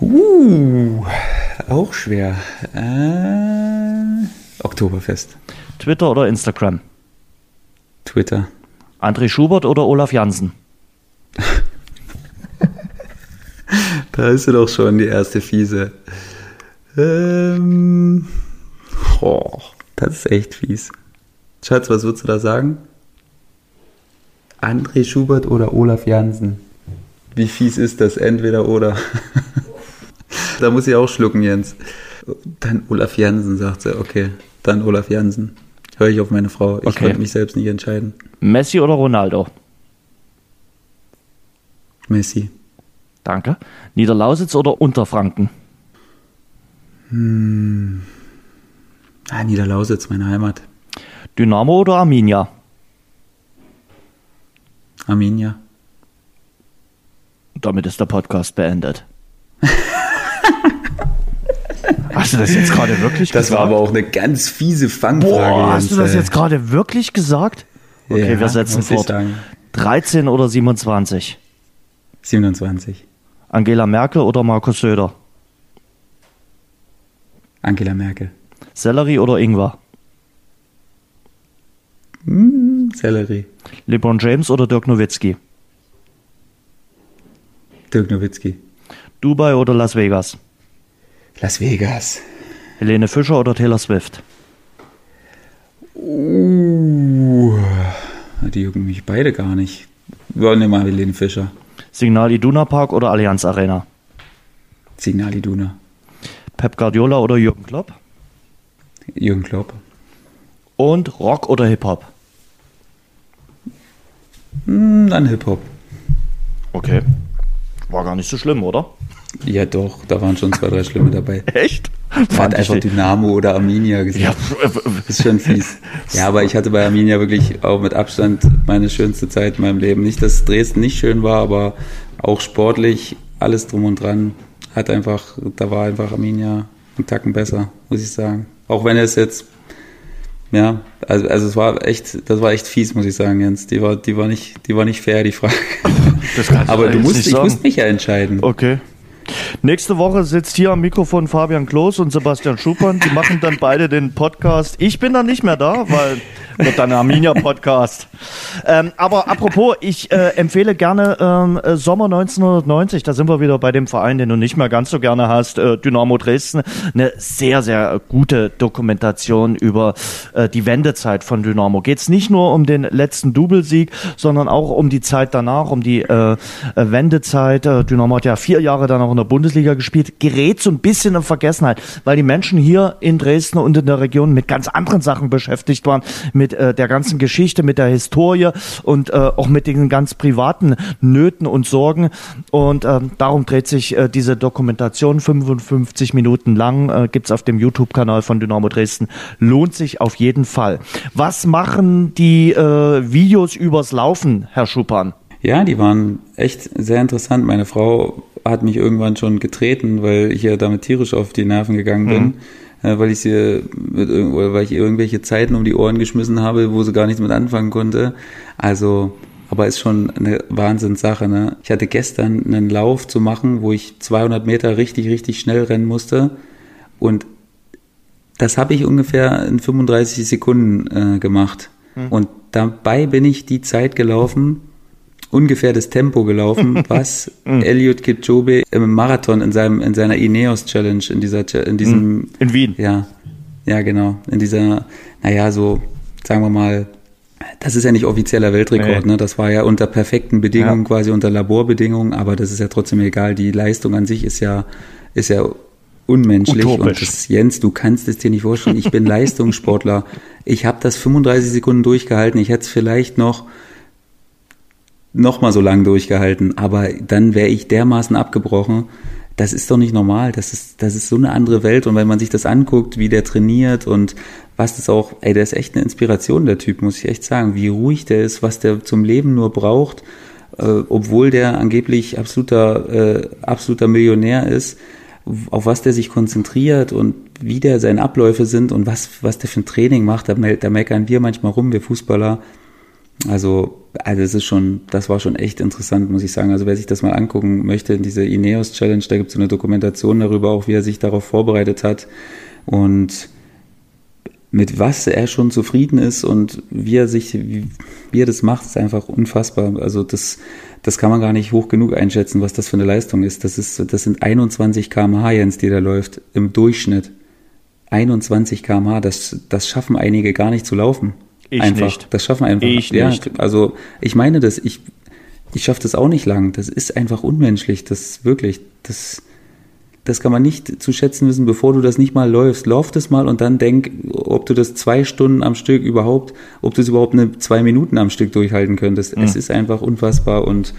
Uh, auch schwer. Äh, Oktoberfest. Twitter oder Instagram? Twitter. André Schubert oder Olaf Jansen? [LAUGHS] Da ist sie doch schon, die erste fiese. Ähm, oh, das ist echt fies. Schatz, was würdest du da sagen? André Schubert oder Olaf Jansen? Wie fies ist das? Entweder oder. [LAUGHS] da muss ich auch schlucken, Jens. Dann Olaf Jansen, sagt sie. Okay, dann Olaf Jansen. Höre ich auf meine Frau. Ich Okay. konnte mich selbst nicht entscheiden. Messi oder Ronaldo? Messi. Danke. Niederlausitz oder Unterfranken? Ah, Niederlausitz, meine Heimat. Dynamo oder Arminia? Arminia. Damit ist der Podcast beendet. [LAUGHS] hast du das jetzt gerade wirklich Das war gesagt? aber auch eine ganz fiese Fangfrage. Boah, hast du das jetzt gerade wirklich gesagt? Okay, Ja, wir setzen fort. sagen. 13 oder 27? 27. Angela Merkel oder Markus Söder? Angela Merkel. Sellerie oder Ingwer? Hm, Sellerie. LeBron James oder Dirk Nowitzki? Dirk Nowitzki. Dubai oder Las Vegas? Las Vegas. Helene Fischer oder Taylor Swift? Uh, die jucken mich beide gar nicht. Wir nehmen mal Helene Fischer. Signal Iduna Park oder Allianz Arena? Signal Iduna. Pep Guardiola oder Jürgen Klopp? Jürgen Klopp. Und Rock oder Hip-Hop? Hm, dann Hip-Hop. Okay. War gar nicht so schlimm, oder? Ja doch, da waren schon zwei, drei Schlimme dabei. [LAUGHS] Echt? Hat Fand ich einfach nicht. Dynamo oder Arminia gesagt. Ja, ist schon fies. [LAUGHS] Ja, aber ich hatte bei Arminia wirklich auch mit Abstand meine schönste Zeit in meinem Leben. Nicht, dass Dresden nicht schön war, aber auch sportlich, alles drum und dran. Hat einfach, da war einfach Arminia einen Tacken besser, muss ich sagen. Auch wenn es jetzt, ja, also, also es war echt, das war echt fies, muss ich sagen, Jens. Die war, die war nicht, die war nicht fair, die Frage. Aber du musst, ich musste mich ja entscheiden. Okay. Nächste Woche sitzt hier am Mikrofon Fabian Klos und Sebastian Schupern. Die machen dann beide den Podcast. Ich bin dann nicht mehr da, weil wird dann Arminia-Podcast. Ähm, aber apropos, ich äh, empfehle gerne ähm, äh, Sommer 1990. Da sind wir wieder bei dem Verein, den du nicht mehr ganz so gerne hast, äh, Dynamo Dresden. Eine sehr, sehr gute Dokumentation über äh, die Wendezeit von Dynamo. Geht es nicht nur um den letzten Doublesieg, sondern auch um die Zeit danach, um die äh, äh, Wendezeit. Äh, Dynamo hat ja vier Jahre dann auch in der Bundesliga gespielt. Gerät so ein bisschen in Vergessenheit, weil die Menschen hier in Dresden und in der Region mit ganz anderen Sachen beschäftigt waren, mit äh, der ganzen Geschichte, mit der Historie und äh, auch mit den ganz privaten Nöten und Sorgen. Und ähm, darum dreht sich äh, diese Dokumentation 55 Minuten lang, äh, gibt's auf dem YouTube-Kanal von Dynamo Dresden. Lohnt sich auf jeden Fall. Was machen die äh, Videos übers Laufen, Herr Schuppan? Ja, die waren echt sehr interessant. Meine Frau hat mich irgendwann schon getreten, weil ich ihr damit tierisch auf die Nerven gegangen bin, äh, weil ich sie mit, irg- oder weil ich ihr irgendwelche Zeiten um die Ohren geschmissen habe, wo sie gar nichts mit anfangen konnte. Also, aber ist schon eine Wahnsinnssache. Ne? Ich hatte gestern einen Lauf zu machen, wo ich 200 Meter richtig, richtig schnell rennen musste und das habe ich ungefähr in 35 Sekunden äh, gemacht. Und dabei bin ich die Zeit gelaufen, ungefähr das Tempo gelaufen, [LAUGHS] was Elliot Kipchoge im Marathon in seinem in seiner Ineos Challenge in dieser in diesem In Wien. ja ja genau in dieser naja so sagen wir mal das ist ja nicht offizieller Weltrekord, Nee. ne? Das war ja unter perfekten Bedingungen, Ja. quasi unter Laborbedingungen, aber das ist ja trotzdem egal. Die Leistung an sich ist ja, ist ja unmenschlich. Utopisch. Und das, Jens, du kannst es dir nicht vorstellen. Ich bin [LAUGHS] Leistungssportler. Ich habe das 35 Sekunden durchgehalten. Ich hätte es vielleicht noch noch mal so lang durchgehalten, aber dann wäre ich dermaßen abgebrochen. das ist doch nicht normal. Das ist, das ist so eine andere Welt. Und wenn man sich das anguckt, wie der trainiert und was das auch, ey, der ist echt eine Inspiration, der Typ, muss ich echt sagen. Wie ruhig der ist, was der zum Leben nur braucht, äh, obwohl der angeblich absoluter, äh, absoluter Millionär ist, auf was der sich konzentriert und wie der seine Abläufe sind und was, was der für ein Training macht, da, da meckern wir manchmal rum, wir Fußballer. Also, also es ist schon, das war schon echt interessant, muss ich sagen. Also wer sich das mal angucken möchte, diese Ineos Challenge, da gibt es so eine Dokumentation darüber, auch wie er sich darauf vorbereitet hat und mit was er schon zufrieden ist und wie er sich, wie, wie er das macht, ist einfach unfassbar. Also das, das kann man gar nicht hoch genug einschätzen, was das für eine Leistung ist. Das ist, das sind 21 kmh, Jens, die da läuft, im Durchschnitt. 21 kmh, das, das schaffen einige gar nicht zu laufen. Ich einfach. nicht. Das schaffen einfach. Ich ja, nicht. Also ich meine das, ich, ich schaffe das auch nicht lang. Das ist einfach unmenschlich. Das wirklich, das, das kann man nicht zu schätzen wissen, bevor du das nicht mal läufst. Lauf das mal und dann denk, ob du das zwei Stunden am Stück überhaupt, ob du es überhaupt eine zwei Minuten am Stück durchhalten könntest. Mhm. Es ist einfach unfassbar und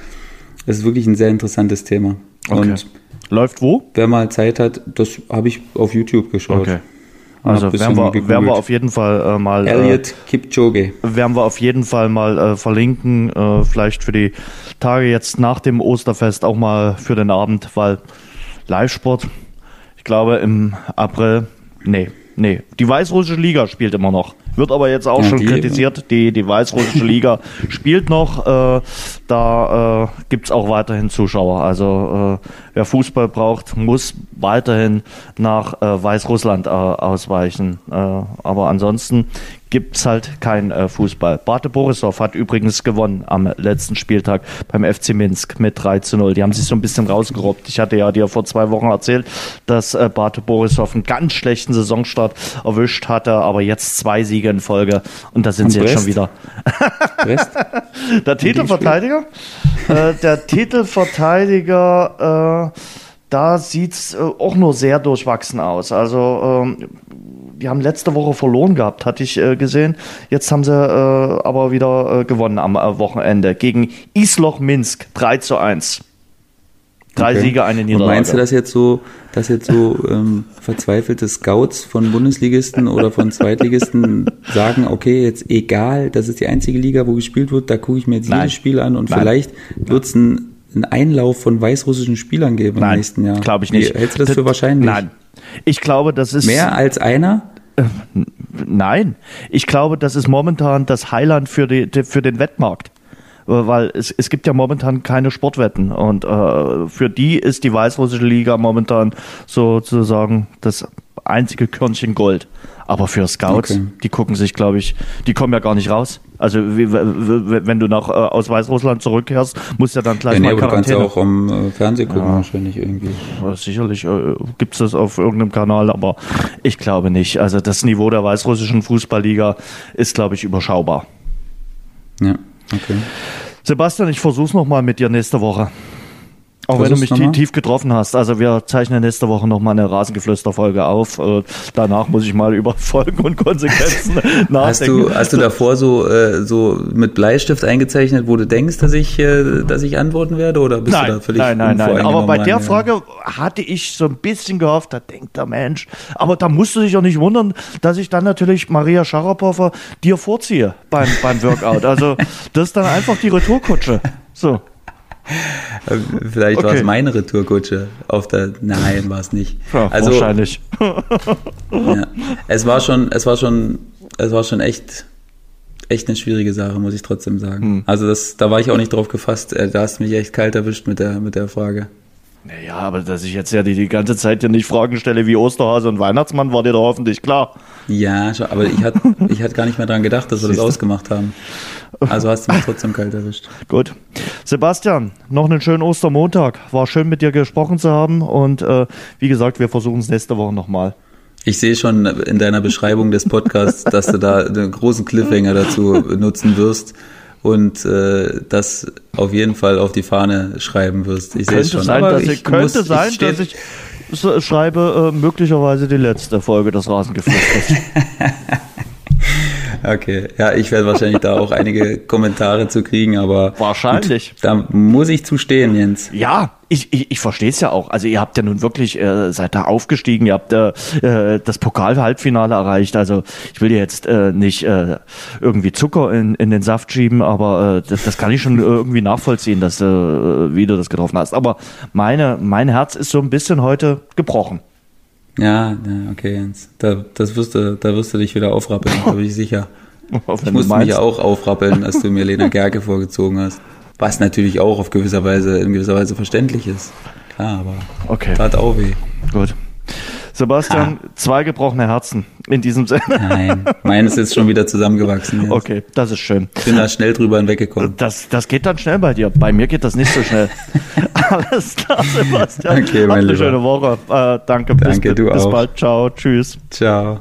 es ist wirklich ein sehr interessantes Thema. Okay. Und Läuft wo? wer mal Zeit hat, das habe ich auf YouTube geschaut. Okay. Also werden wir, werden wir auf jeden Fall äh, mal äh, Elliot Kipchoge. werden wir auf jeden Fall mal äh, verlinken, äh, vielleicht für die Tage jetzt nach dem Osterfest auch mal für den Abend, weil Live-Sport, ich glaube im April, nee, nee, die weißrussische Liga spielt immer noch. Wird aber jetzt auch Ja, schon die- kritisiert, die, die weißrussische Liga [LAUGHS] spielt noch, äh, da äh, gibt's auch weiterhin Zuschauer. Also äh, wer Fußball braucht, muss weiterhin nach äh, Weißrussland äh, ausweichen. Äh, aber ansonsten gibt's halt kein äh, Fußball. Bate Borisov hat übrigens gewonnen am letzten Spieltag beim FC Minsk mit 3 zu 0. Die haben sich so ein bisschen rausgerobbt. Ich hatte ja dir vor zwei Wochen erzählt, dass äh, Bate Borisov einen ganz schlechten Saisonstart erwischt hatte, aber jetzt zwei Siege in Folge und da sind Und sie jetzt schon Brest? wieder. [LAUGHS] [LAUGHS] Der Titelverteidiger? äh, der Titelverteidiger, äh, da sieht's äh, auch nur sehr durchwachsen aus. Also, ähm, die haben letzte Woche verloren gehabt, hatte ich äh, gesehen. Jetzt haben sie äh, aber wieder äh, gewonnen am äh, Wochenende gegen Isloch Minsk 3 zu 1. Drei Okay. Siege, eine Und Niederlage. meinst du, dass jetzt so, dass jetzt so ähm, verzweifelte Scouts von Bundesligisten oder von Zweitligisten [LAUGHS] sagen, okay, jetzt egal, das ist die einzige Liga, wo gespielt wird, da gucke ich mir jetzt Nein. jedes Spiel an und Nein. vielleicht wird es einen, einen Einlauf von weißrussischen Spielern geben im Nein, nächsten Jahr. glaube ich Wie, nicht. Hältst du das für wahrscheinlich? Nein. Ich glaube, das ist Mehr als einer? Nein, ich glaube, das ist momentan das Highland für, die, die- für den Wettmarkt. Äh, Weil es, es gibt ja momentan keine Sportwetten und äh, für die ist die weißrussische Liga momentan sozusagen das einzige Körnchen Gold. Aber für Scouts, Okay. die gucken sich, glaube ich, die kommen ja gar nicht raus. Also wie, wenn du nach, äh, aus Weißrussland zurückkehrst, musst du ja dann gleich Ja, nee, mal aber du kannst ja Quarantäne. auch am äh, Fernsehen gucken wahrscheinlich irgendwie. Ja, Sicherlich äh, gibt es das auf irgendeinem Kanal, aber ich glaube nicht. Also das Niveau der weißrussischen Fußballliga ist, glaube ich, überschaubar. Ja, okay. Sebastian, ich versuch's noch mal mit dir nächste Woche. Auch wenn du mich noch tie- mal? tief getroffen hast. Also wir zeichnen nächste Woche noch mal eine Rasengeflüster-Folge auf. Äh, danach muss ich mal [LAUGHS] über Folgen und Konsequenzen [LAUGHS] nachdenken. Hast du, hast du davor so, äh, so mit Bleistift eingezeichnet, wo du denkst, dass ich, äh, dass ich antworten werde? Oder bist du Nein, da völlig nein, nein, nein. Aber bei der? Frage hatte ich so ein bisschen gehofft, da denkt der Mensch. Aber da musst du dich auch nicht wundern, dass ich dann natürlich Maria Sharapova dir vorziehe beim, beim Workout. Also das ist dann einfach die Retourkutsche. So. Äh, Vielleicht war Okay. es meine Retourkutsche auf der. Nein, war es nicht. Ja, also wahrscheinlich. ja, es war schon, es war schon, es war schon echt, echt eine schwierige Sache, muss ich trotzdem sagen. Hm. Also das, da war ich auch nicht drauf gefasst. Äh, Da hast du mich echt kalt erwischt mit der, mit der Frage. Naja, aber dass ich jetzt ja die, die ganze Zeit ja nicht Fragen stelle wie Osterhase und Weihnachtsmann, war dir doch hoffentlich klar. Ja, aber ich hatte, ich hatte gar nicht mehr dran gedacht, dass wir das Siehst du? ausgemacht haben. Also hast du mich trotzdem kalt erwischt. [LAUGHS] Gut. Sebastian, noch einen schönen Ostermontag. War schön mit dir gesprochen zu haben und äh, wie gesagt, wir versuchen es nächste Woche nochmal. Ich sehe schon in deiner Beschreibung des Podcasts, [LAUGHS] dass du da einen großen Cliffhanger dazu nutzen wirst und äh, das auf jeden Fall auf die Fahne schreiben wirst. Ich sehe es schon. sein, Aber dass ich ich, könnte muss- sein, ich dass ich schreibe äh, möglicherweise die letzte Folge des Rasengeflüsters. [LAUGHS] Okay, ja, ich werde wahrscheinlich da auch einige Kommentare zu kriegen, aber Wahrscheinlich. Gut, da muss ich zustehen, Jens. Ja, ich, ich, ich verstehe es ja auch. Also ihr habt ja nun wirklich, äh, seid da aufgestiegen, ihr habt äh, äh, das Pokal-Halbfinale erreicht. Also ich will dir jetzt äh, nicht äh, irgendwie Zucker in, in den Saft schieben, aber äh, das, das kann ich schon irgendwie nachvollziehen, dass äh, wie du das getroffen hast. Aber meine, mein Herz ist so ein bisschen heute gebrochen. Ja, ja okay, Jens. Da, das wirst du, da wirst du dich wieder aufrappeln, da bin ich sicher. [LAUGHS] Ich musste mich ja auch aufrappeln, als du mir Lena Gerke vorgezogen hast. Was natürlich auch auf gewisser Weise, in gewisser Weise verständlich ist. Klar, aber Okay. tat auch weh. Gut. Sebastian, zwei gebrochene Herzen in diesem Sinne. Nein, meines ist schon wieder zusammengewachsen. Jens. Okay, das ist schön. Ich bin da schnell drüber hinweggekommen. Das, das geht dann schnell bei dir. Bei mir geht das nicht so schnell. [LAUGHS] Alles klar, Sebastian. Okay, mein Habt eine Lieber. schöne Woche. Äh, danke, Danke, bis, du bis auch. bald. Ciao, tschüss. Ciao.